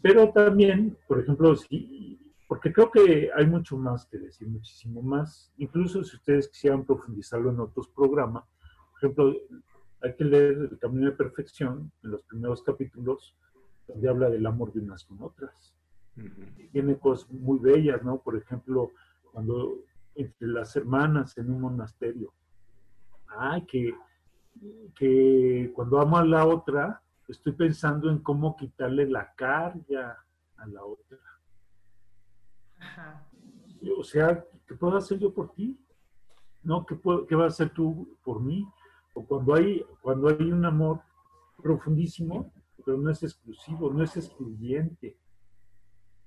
Pero también, por ejemplo, si, porque creo que hay mucho más que decir, muchísimo más. Incluso si ustedes quisieran profundizarlo en otros programas, por ejemplo, hay que leer El Camino de Perfección en los primeros capítulos, donde habla del amor de unas con otras. Tiene cosas muy bellas, ¿no? Por ejemplo, cuando entre las hermanas en un monasterio. Ay, que, que cuando amo a la otra, estoy pensando en cómo quitarle la carga a la otra. O sea, ¿qué puedo hacer yo por ti? ¿No? ¿Qué, puedo, ¿Qué vas a hacer tú por mí? O cuando hay, cuando hay un amor profundísimo, pero no es exclusivo, no es excluyente.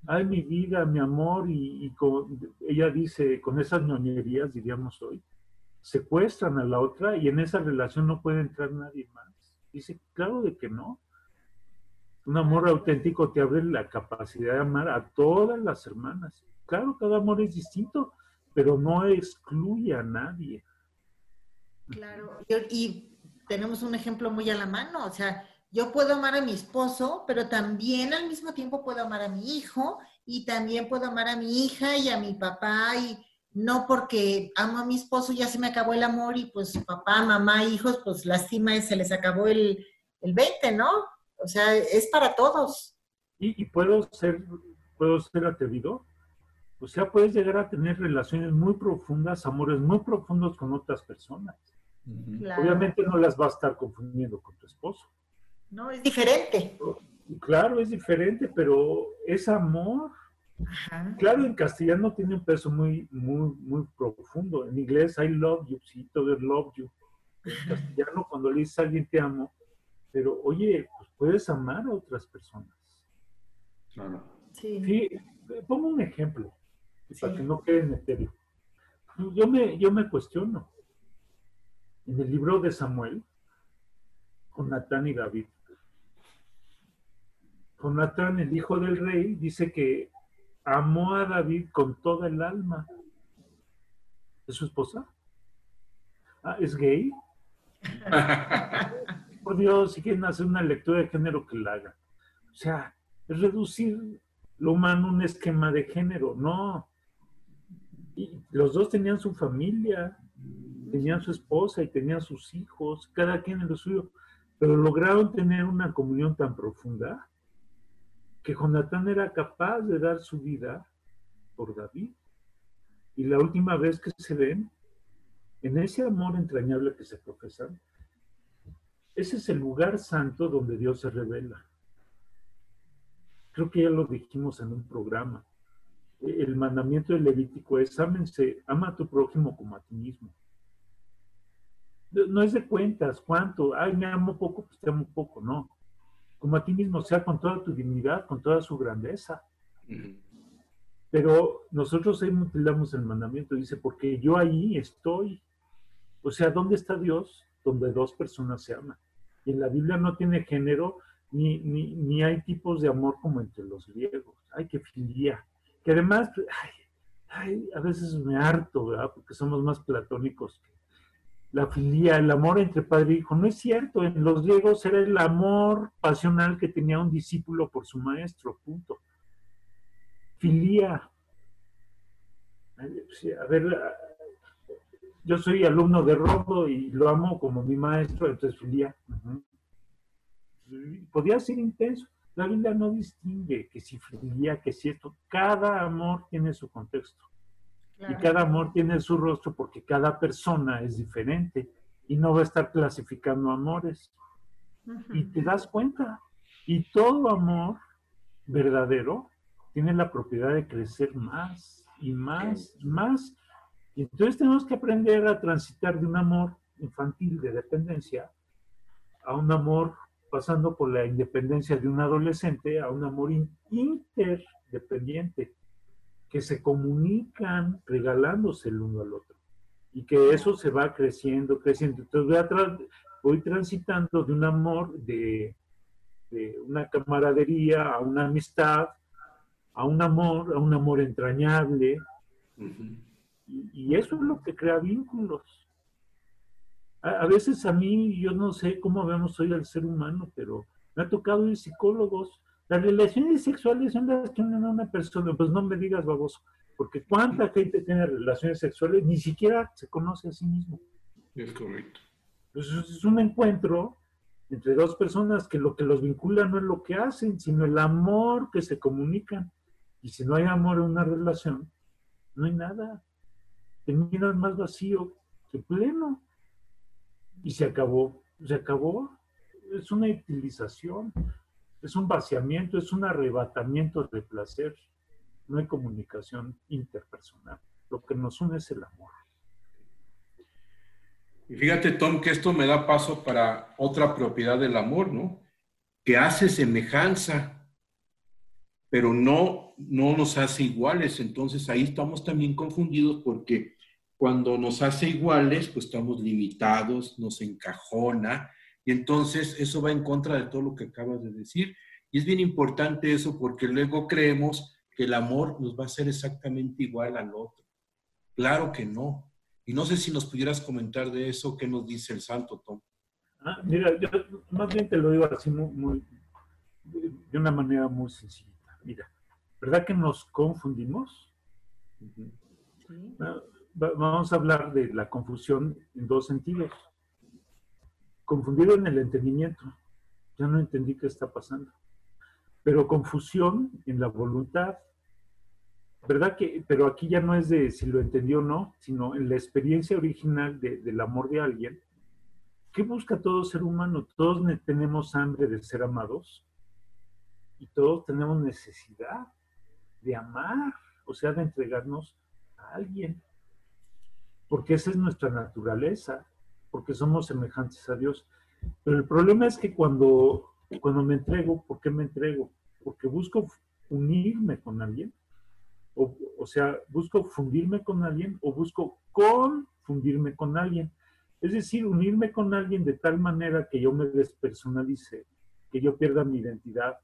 Ay, mi vida, mi amor, y, ella dice, con esas ñoñerías, diríamos hoy, secuestran a la otra y en esa relación no puede entrar nadie más. Dice, claro de que no. Un amor auténtico te abre la capacidad de amar a todas las hermanas. Claro, cada amor es distinto, pero no excluye a nadie. Claro, y tenemos un ejemplo muy a la mano, o sea, yo puedo amar a mi esposo, pero también al mismo tiempo puedo amar a mi hijo y también puedo amar a mi hija y a mi papá y no porque amo a mi esposo ya se me acabó el amor y pues papá, mamá, hijos, pues lástima, se les acabó el, el 20, ¿no? O sea, es para todos. ¿Y, puedo ser, puedo ser atrevido? O sea, puedes llegar a tener relaciones muy profundas, amores muy profundos con otras personas. Obviamente no las va a estar confundiendo con tu esposo. No, es diferente. Claro, es diferente, pero es amor. Claro, en castellano tiene un peso muy, muy, muy profundo. En inglés, I love you, sí, todo es love you. En castellano, cuando le dices a alguien te amo, pero oye, pues puedes amar a otras personas. Claro. Sí. pongo un ejemplo, para que no quede en etéreo. Yo me, yo me cuestiono. En el libro de Samuel, con Natán y David. Jonatán, el hijo del rey, dice que amó a David con toda el alma. ¿Es su esposa? Ah, ¿Es gay? [LAUGHS] Por Dios, si quieren hacer una lectura de género, que la hagan. O sea, es reducir lo humano a un esquema de género. No. Y los dos tenían su familia, tenían su esposa y tenían sus hijos, cada quien en lo suyo, pero lograron tener una comunión tan profunda que Jonatán era capaz de dar su vida por David. Y la última vez que se ven, en ese amor entrañable que se profesan, ese es el lugar santo donde Dios se revela. Creo que ya lo dijimos en un programa. El mandamiento del Levítico es, ámense, ama a tu prójimo como a ti mismo. No es de cuentas, cuánto, ay, me amo poco, pues te amo poco, no como a ti mismo, sea con toda tu dignidad, con toda su grandeza. Pero nosotros ahí mutilamos el mandamiento, dice, porque yo ahí estoy. O sea, ¿dónde está Dios? Donde dos personas se aman. Y en la Biblia no tiene género, ni, ni, hay tipos de amor como entre los griegos. Ay, qué filia. Que además, ay, a veces me harto, ¿verdad? Porque somos más platónicos la filía, el amor entre padre e hijo. No es cierto, en los griegos era el amor pasional que tenía un discípulo por su maestro, punto. Filía. A ver, yo soy alumno de Rodo y lo amo como mi maestro, entonces filía. Podía ser intenso. La Biblia no distingue que si filía, que si esto. Cada amor tiene su contexto. Y cada amor tiene su rostro porque cada persona es diferente y no va a estar clasificando amores. Y te das cuenta. Y todo amor verdadero tiene la propiedad de crecer más y más y más. Y entonces tenemos que aprender a transitar de un amor infantil de dependencia a un amor pasando por la independencia de un adolescente a un amor interdependiente que se comunican regalándose el uno al otro y que eso se va creciendo, creciendo. Entonces voy, voy transitando de un amor de, de una camaradería a una amistad, a un amor, a un amor entrañable. Y, y eso es lo que crea vínculos. A, a veces a mí, yo no sé cómo vemos hoy al ser humano, pero me ha tocado ir psicólogos. Las relaciones sexuales son las que unen a una persona. Pues no me digas, baboso, porque cuánta gente tiene relaciones sexuales ni siquiera se conoce a sí mismo. Es correcto. Pues es un encuentro entre dos personas que lo que los vincula no es lo que hacen, sino el amor que se comunican. Y si no hay amor en una relación, no hay nada. Terminas más vacío que pleno. Y se acabó, se acabó. Es una utilización, es un vaciamiento, es un arrebatamiento de placer. No hay comunicación interpersonal. Lo que nos une es el amor. Y fíjate, Tom, que esto me da paso para otra propiedad del amor, ¿no? Que hace semejanza, pero no, no nos hace iguales. Entonces ahí estamos también confundidos porque cuando nos hace iguales, pues estamos limitados, nos encajona, y entonces eso va en contra de todo lo que acabas de decir. Y es bien importante eso porque luego creemos que el amor nos va a hacer exactamente igual al otro. Claro que no. Y no sé si nos pudieras comentar de eso, qué nos dice el santo Tom. Ah, mira, yo más bien te lo digo así muy, muy- de una manera muy sencilla. Mira, ¿verdad que nos confundimos? Va- Vamos a hablar de la confusión en dos sentidos. Confundido en el entendimiento. Ya no entendí qué está pasando. Pero confusión en la voluntad. ¿Verdad que? Pero aquí ya no es de si lo entendió o no, sino en la experiencia original de- del amor de alguien. ¿Qué busca todo ser humano? Todos ne- tenemos hambre de ser amados y todos tenemos necesidad de amar, o sea, de entregarnos a alguien. Porque esa es nuestra naturaleza, porque somos semejantes a Dios. Pero el problema es que cuando, cuando me entrego, ¿por qué me entrego? Porque busco unirme con alguien. O, sea, busco fundirme con alguien o busco confundirme con alguien. Es decir, unirme con alguien de tal manera que yo me despersonalice, que yo pierda mi identidad,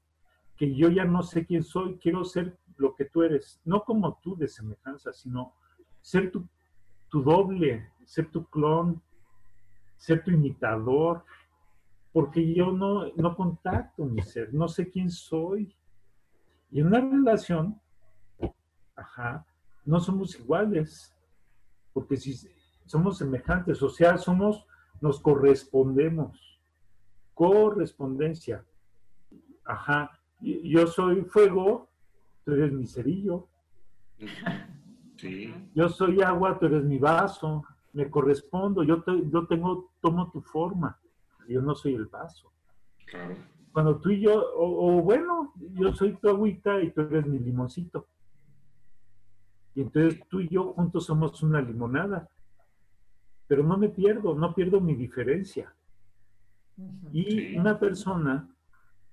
que yo ya no sé quién soy, quiero ser lo que tú eres, no como tú de semejanza, sino ser tu, tu doble, ser tu clon, ser tu imitador, porque yo no, no contacto mi ser, no sé quién soy. Y en una relación, ajá, no somos iguales, porque si somos semejantes, o sea, somos, nos correspondemos, correspondencia, ajá, yo soy fuego, tú eres mi cerillo, [LAUGHS] Sí, yo soy agua, tú eres mi vaso, me correspondo, yo, te- yo tengo, tomo tu forma, yo no soy el vaso. claro. Cuando tú y yo, o, o bueno, yo soy tu agüita y tú eres mi limoncito. Y entonces tú y yo juntos somos una limonada. Pero no me pierdo, no pierdo mi diferencia. Y Sí. una persona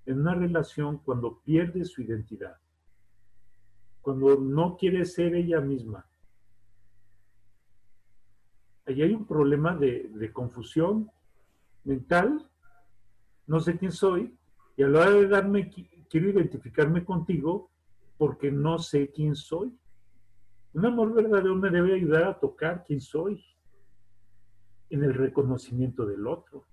en una relación cuando pierde su identidad, cuando no quiere ser ella misma, ahí hay un problema de, de confusión mental, no sé quién soy, y a la hora de darme, qui- quiero identificarme contigo porque no sé quién soy. Un amor verdadero me debe ayudar a tocar quién soy en el reconocimiento del otro.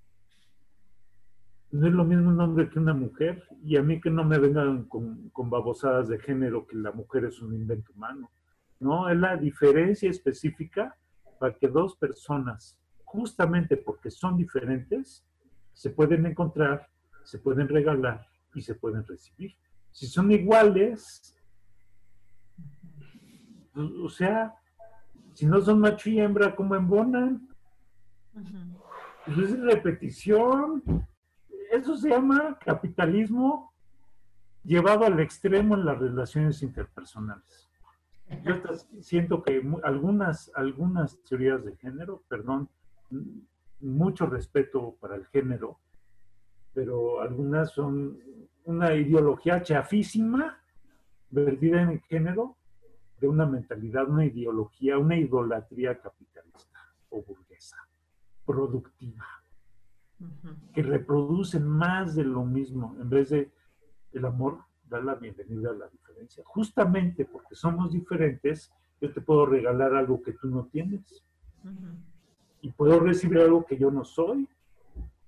No es lo mismo un hombre que una mujer, y a mí que no me vengan con, con babosadas de género que la mujer es un invento humano. No, es la diferencia específica para que dos personas, justamente porque son diferentes, se pueden encontrar, se pueden regalar y se pueden recibir. Si son iguales, o sea, si no son macho y hembra, ¿cómo embonan? Pues es repetición. Eso se llama capitalismo llevado al extremo en las relaciones interpersonales. Yo siento que algunas, algunas teorías de género, perdón, mucho respeto para el género, pero algunas son una ideología chafísima, vertida en el género, de una mentalidad, una ideología, una idolatría capitalista o burguesa, productiva. Que reproducen más de lo mismo, en vez de el amor dar la bienvenida a la diferencia. Justamente porque somos diferentes, yo te puedo regalar algo que tú no tienes y puedo recibir algo que yo no soy.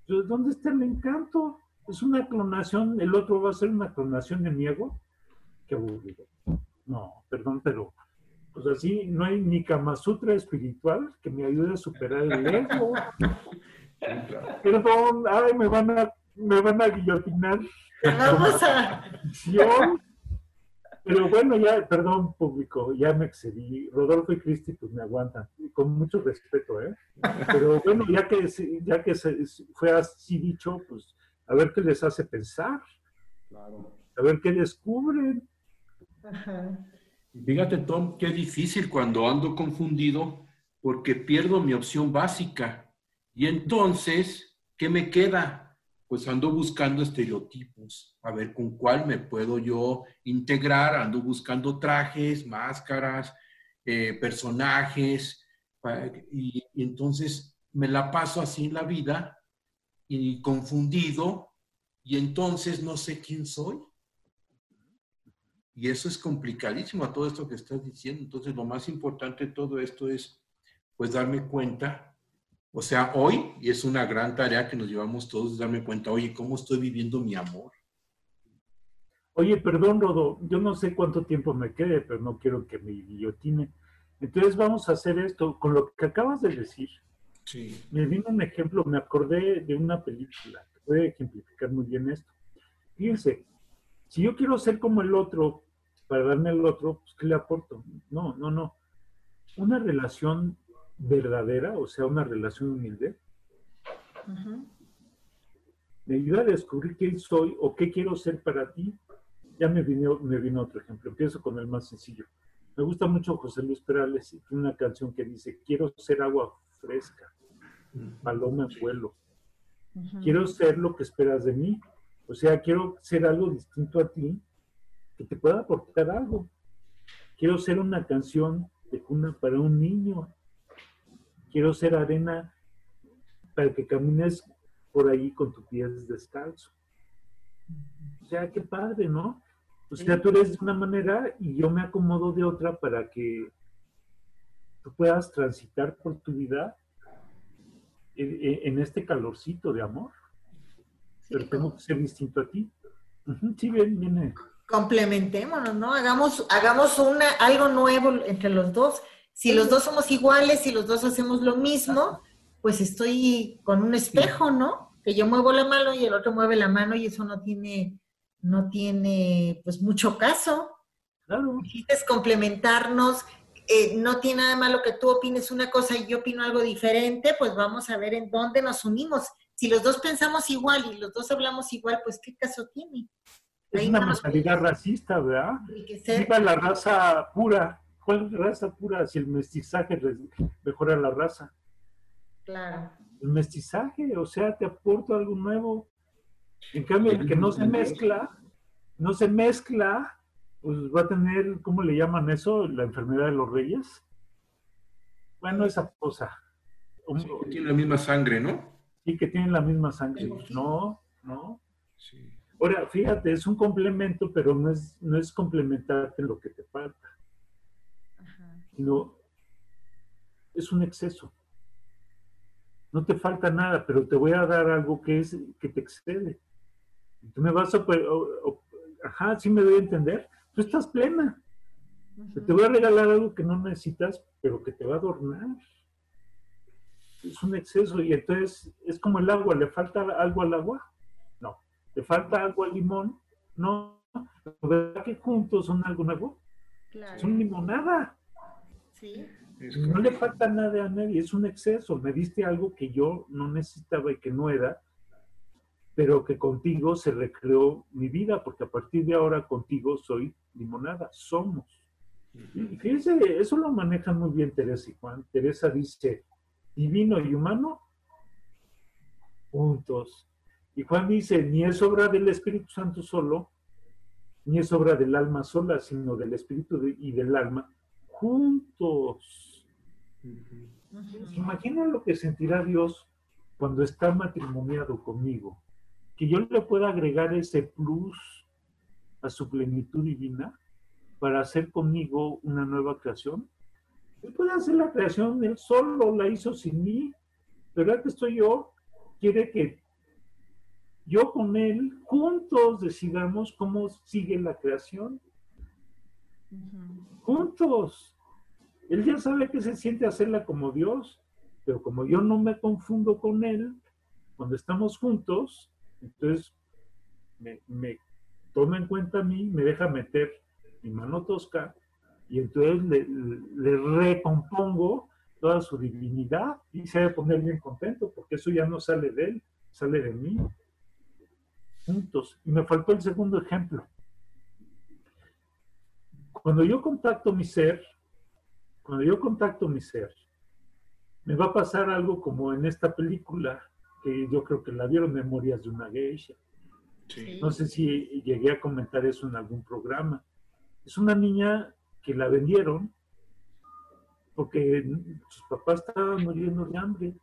Entonces, ¿dónde está el encanto? Es una clonación, el otro va a ser una clonación de mi ego. Qué aburrido. No, perdón, pero pues así no hay ni Kama Sutra espiritual que me ayude a superar el ego. [LAUGHS] Perdón, ay, me van a, me van a guillotinar. Vamos a... Pero bueno, ya, perdón, público, ya me excedí. Rodolfo y Cristi, pues me aguantan, con mucho respeto, ¿eh? Pero bueno, ya que, ya que se- fue así dicho, pues a ver qué les hace pensar, Claro. a ver qué descubren. Ajá. Fíjate, Tom, qué difícil cuando ando confundido porque pierdo mi opción básica. Y entonces, ¿qué me queda? Pues ando buscando estereotipos, a ver con cuál me puedo yo integrar, ando buscando trajes, máscaras, eh, personajes, y entonces me la paso así en la vida y confundido, y entonces no sé quién soy. Y eso es complicadísimo a todo esto que estás diciendo. Entonces, lo más importante de todo esto es, pues, darme cuenta. O sea, hoy, y es una gran tarea que nos llevamos todos, darme cuenta, oye, ¿cómo estoy viviendo mi amor? Oye, perdón, Rodo, yo no sé cuánto tiempo me quede, pero no quiero que me guillotine. Entonces vamos a hacer esto. Con lo que acabas de decir, Sí. me vino un ejemplo, me acordé de una película que puede ejemplificar muy bien esto. Fíjense, si yo quiero ser como el otro para darme al otro, pues ¿qué le aporto? No, no, no. Una relación verdadera, o sea, una relación humilde, Ujú. me ayuda a descubrir quién soy o qué quiero ser para ti. Ya me vino, me vino otro ejemplo. Empiezo con el más sencillo. Me gusta mucho José Luis Perales y tiene una canción que dice, quiero ser agua fresca, paloma en vuelo. Quiero ser lo que esperas de mí. O sea, quiero ser algo distinto a ti que te pueda aportar algo. Quiero ser una canción de cuna para un niño. Quiero ser arena para que camines por ahí con tus pies descalzo. O sea, qué padre, ¿no? O sea, tú eres de una manera y yo me acomodo de otra para que tú puedas transitar por tu vida en, este calorcito de amor. Sí, Pero tengo que ser distinto a ti. Sí, bien, viene. complementémonos, ¿no? Hagamos, hagamos una, algo nuevo entre los dos. Si los dos somos iguales, si los dos hacemos lo mismo, pues estoy con un espejo, ¿no? Que yo muevo la mano y el otro mueve la mano y eso no tiene, no tiene, pues mucho caso. Claro. Es complementarnos. eh, no tiene nada malo que tú opines una cosa y yo opino algo diferente, pues vamos a ver en dónde nos unimos. Si los dos pensamos igual y los dos hablamos igual, pues ¿qué caso tiene? Es Ahí una no mentalidad racista, ¿verdad? Viva la raza pura. ¿Cuál raza pura si el mestizaje mejora la raza? Claro. El mestizaje, o sea, te aporta algo nuevo. En cambio, el que no se mezcla, no se mezcla, pues va a tener, ¿cómo le llaman eso? La enfermedad de los reyes. Bueno, esa cosa. Un- Sí, que tiene la misma sangre, ¿no? Sí, que tienen la misma sangre. No, no. Sí. Ahora, fíjate, es un complemento, pero no es, no es complementarte en lo que te falta. Sino es un exceso. No te falta nada, pero te voy a dar algo que es que te excede. Tú me vas a... o- o- ajá, sí me doy a entender. Tú estás plena. Te voy a regalar algo que no necesitas, pero que te va a adornar. Es un exceso y entonces es como el agua. ¿Le falta algo al agua? No. ¿Le falta algo al limón? No. ¿Verdad que juntos son algo nuevo? Claro. Son limonada. Sí. No le falta nada a nadie. Es un exceso. Me diste algo que yo no necesitaba y que no era, pero que contigo se recreó mi vida, porque a partir de ahora contigo soy limonada. Somos. Y fíjense, eso lo manejan muy bien Teresa y Juan. Teresa dice, divino y humano, juntos. Y Juan dice, ni es obra del Espíritu Santo solo, ni es obra del alma sola, sino del Espíritu y del alma, juntos. Imagina lo que sentirá Dios cuando está matrimoniado conmigo, que yo le pueda agregar ese plus a su plenitud divina para hacer conmigo una nueva creación. Él puede hacer la creación, él solo la hizo sin mí, pero ahora que estoy yo, quiere que yo con él juntos decidamos cómo sigue la creación. Juntos. Él ya sabe que se siente hacerla como Dios, pero como yo no me confundo con él, cuando estamos juntos, entonces me, toma en cuenta a mí, me deja meter mi mano tosca y entonces le, le recompongo toda su divinidad y se debe poner bien contento porque eso ya no sale de él, sale de mí. Juntos. Y me faltó el segundo ejemplo. Cuando yo contacto mi ser, cuando yo contacto mi ser, me va a pasar algo como en esta película, que yo creo que la vieron Memorias de una geisha. Sí. No sé si llegué a comentar eso en algún programa. Es una niña que la vendieron porque sus papás estaban muriendo de hambre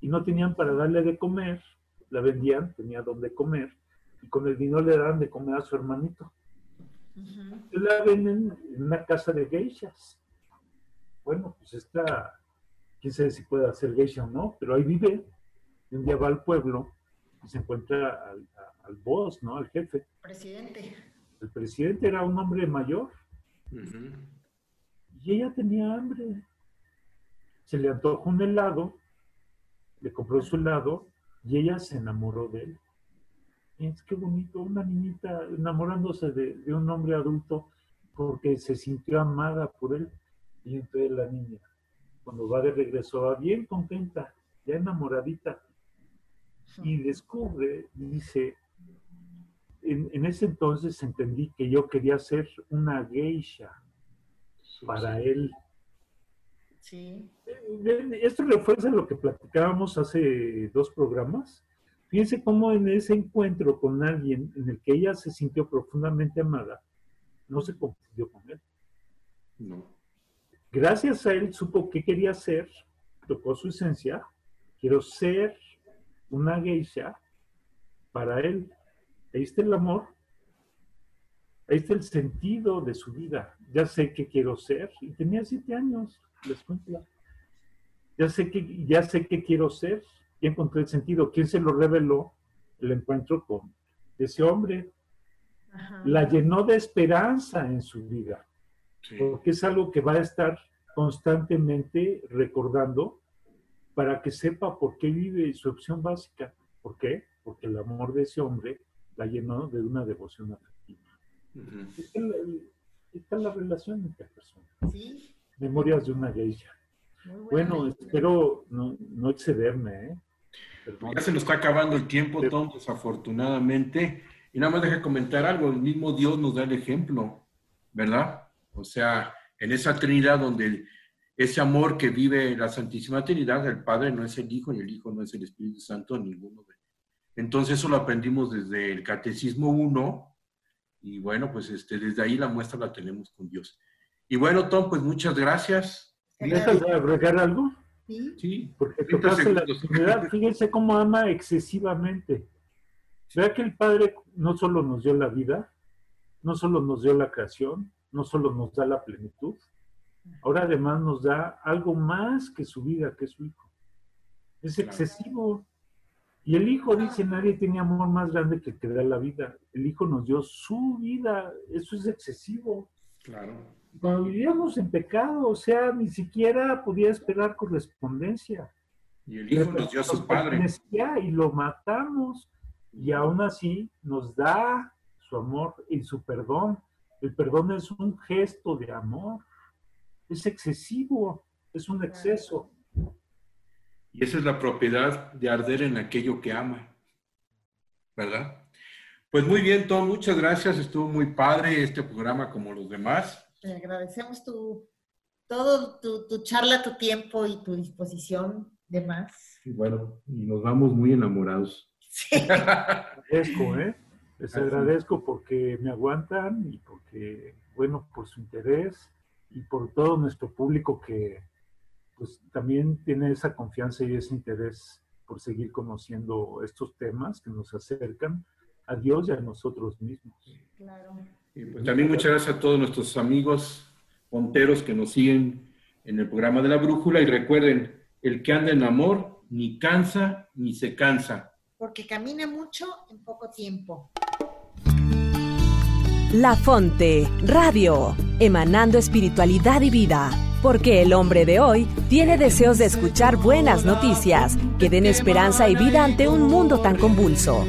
y no tenían para darle de comer. La vendían, tenía donde comer y con el dinero le daban de comer a su hermanito. La venden en una casa de geishas. Bueno, pues esta, quién sabe si puede hacer geisha o no, pero ahí vive. Y un día va al pueblo y se encuentra al, a- al boss, ¿no? Al jefe. Presidente. El presidente era un hombre mayor y ella tenía hambre. Se le antojó un helado, le compró su helado y ella se enamoró de él. Es que bonito, una niñita enamorándose de, de un hombre adulto porque se sintió amada por él. Y entonces la niña, cuando va de regreso, va bien contenta, ya enamoradita, y descubre, dice, en, en ese entonces entendí que yo quería ser una geisha para él. Sí. Ven, Esto refuerza lo que platicábamos hace dos programas. Fíjense cómo en ese encuentro con alguien en el que ella se sintió profundamente amada, no se confundió con él. No. Gracias a él supo qué quería ser, tocó su esencia, quiero ser una geisha para él. Ahí está el amor, ahí está el sentido de su vida. Ya sé qué quiero ser y tenía siete años, les cuento. Ya sé que ya sé qué quiero ser, ya encontré el sentido. ¿Quién se lo reveló? El encuentro con ese hombre. Ajá. La llenó de esperanza en su vida Sí. porque es algo que va a estar constantemente recordando para que sepa por qué vive su opción básica. ¿Por qué? Porque el amor de ese hombre la llenó de una devoción afectiva. Esta es la, esta es la relación entre personas. Sí. Memorias de una geisha. Bueno, espero no, no excederme, ¿eh? Perdón. Ya se nos está acabando el tiempo, Tom, desafortunadamente. Y nada más deja comentar algo, el mismo Dios nos da el ejemplo, ¿verdad? O sea, en esa Trinidad donde el- ese amor que vive la Santísima Trinidad, el Padre no es el Hijo, ni el Hijo no es el Espíritu Santo, ninguno. de- Entonces eso lo aprendimos desde el Catecismo 1, y bueno, pues este, desde ahí la muestra la tenemos con Dios. Y bueno, Tom, pues muchas gracias. ¿Dejas de agregar algo? Sí. Sí, Porque 30 tocaste la. Trinidad. Fíjense cómo ama excesivamente. Vea que el Padre no solo nos dio la vida, no solo nos dio la creación, no solo nos da la plenitud, ahora además nos da algo más que su vida, que es su Hijo. Es excesivo. Y el Hijo dice, nadie tiene amor más grande que el que da la vida. El Hijo nos dio su vida. Eso es excesivo. Claro. Cuando vivíamos en pecado, o sea, ni siquiera podía esperar correspondencia. Y el Hijo nos dio a su Padre. Y lo matamos. Y aún así nos da su amor y su perdón. El perdón es un gesto de amor. Es excesivo, es un exceso. Y esa es la propiedad de arder en aquello que ama. ¿Verdad? Pues muy bien, Tom, muchas gracias. Estuvo muy padre este programa como los demás. Te agradecemos tu, todo tu, tu charla, tu tiempo y tu disposición de más. Y bueno, y nos vamos muy enamorados. Sí. [LAUGHS] Agradezco, ¿eh? Les Así. agradezco porque me aguantan y porque, bueno, por su interés y por todo nuestro público que pues también tiene esa confianza y ese interés por seguir conociendo estos temas que nos acercan a Dios y a nosotros mismos. Claro. Y pues también muchas gracias a todos nuestros amigos ponteros que nos siguen en el programa de la brújula y recuerden, el que anda en amor ni cansa ni se cansa. Porque camina mucho en poco tiempo. La Fonte Radio, emanando espiritualidad y vida. Porque el hombre de hoy tiene deseos de escuchar buenas noticias que den esperanza y vida ante un mundo tan convulso.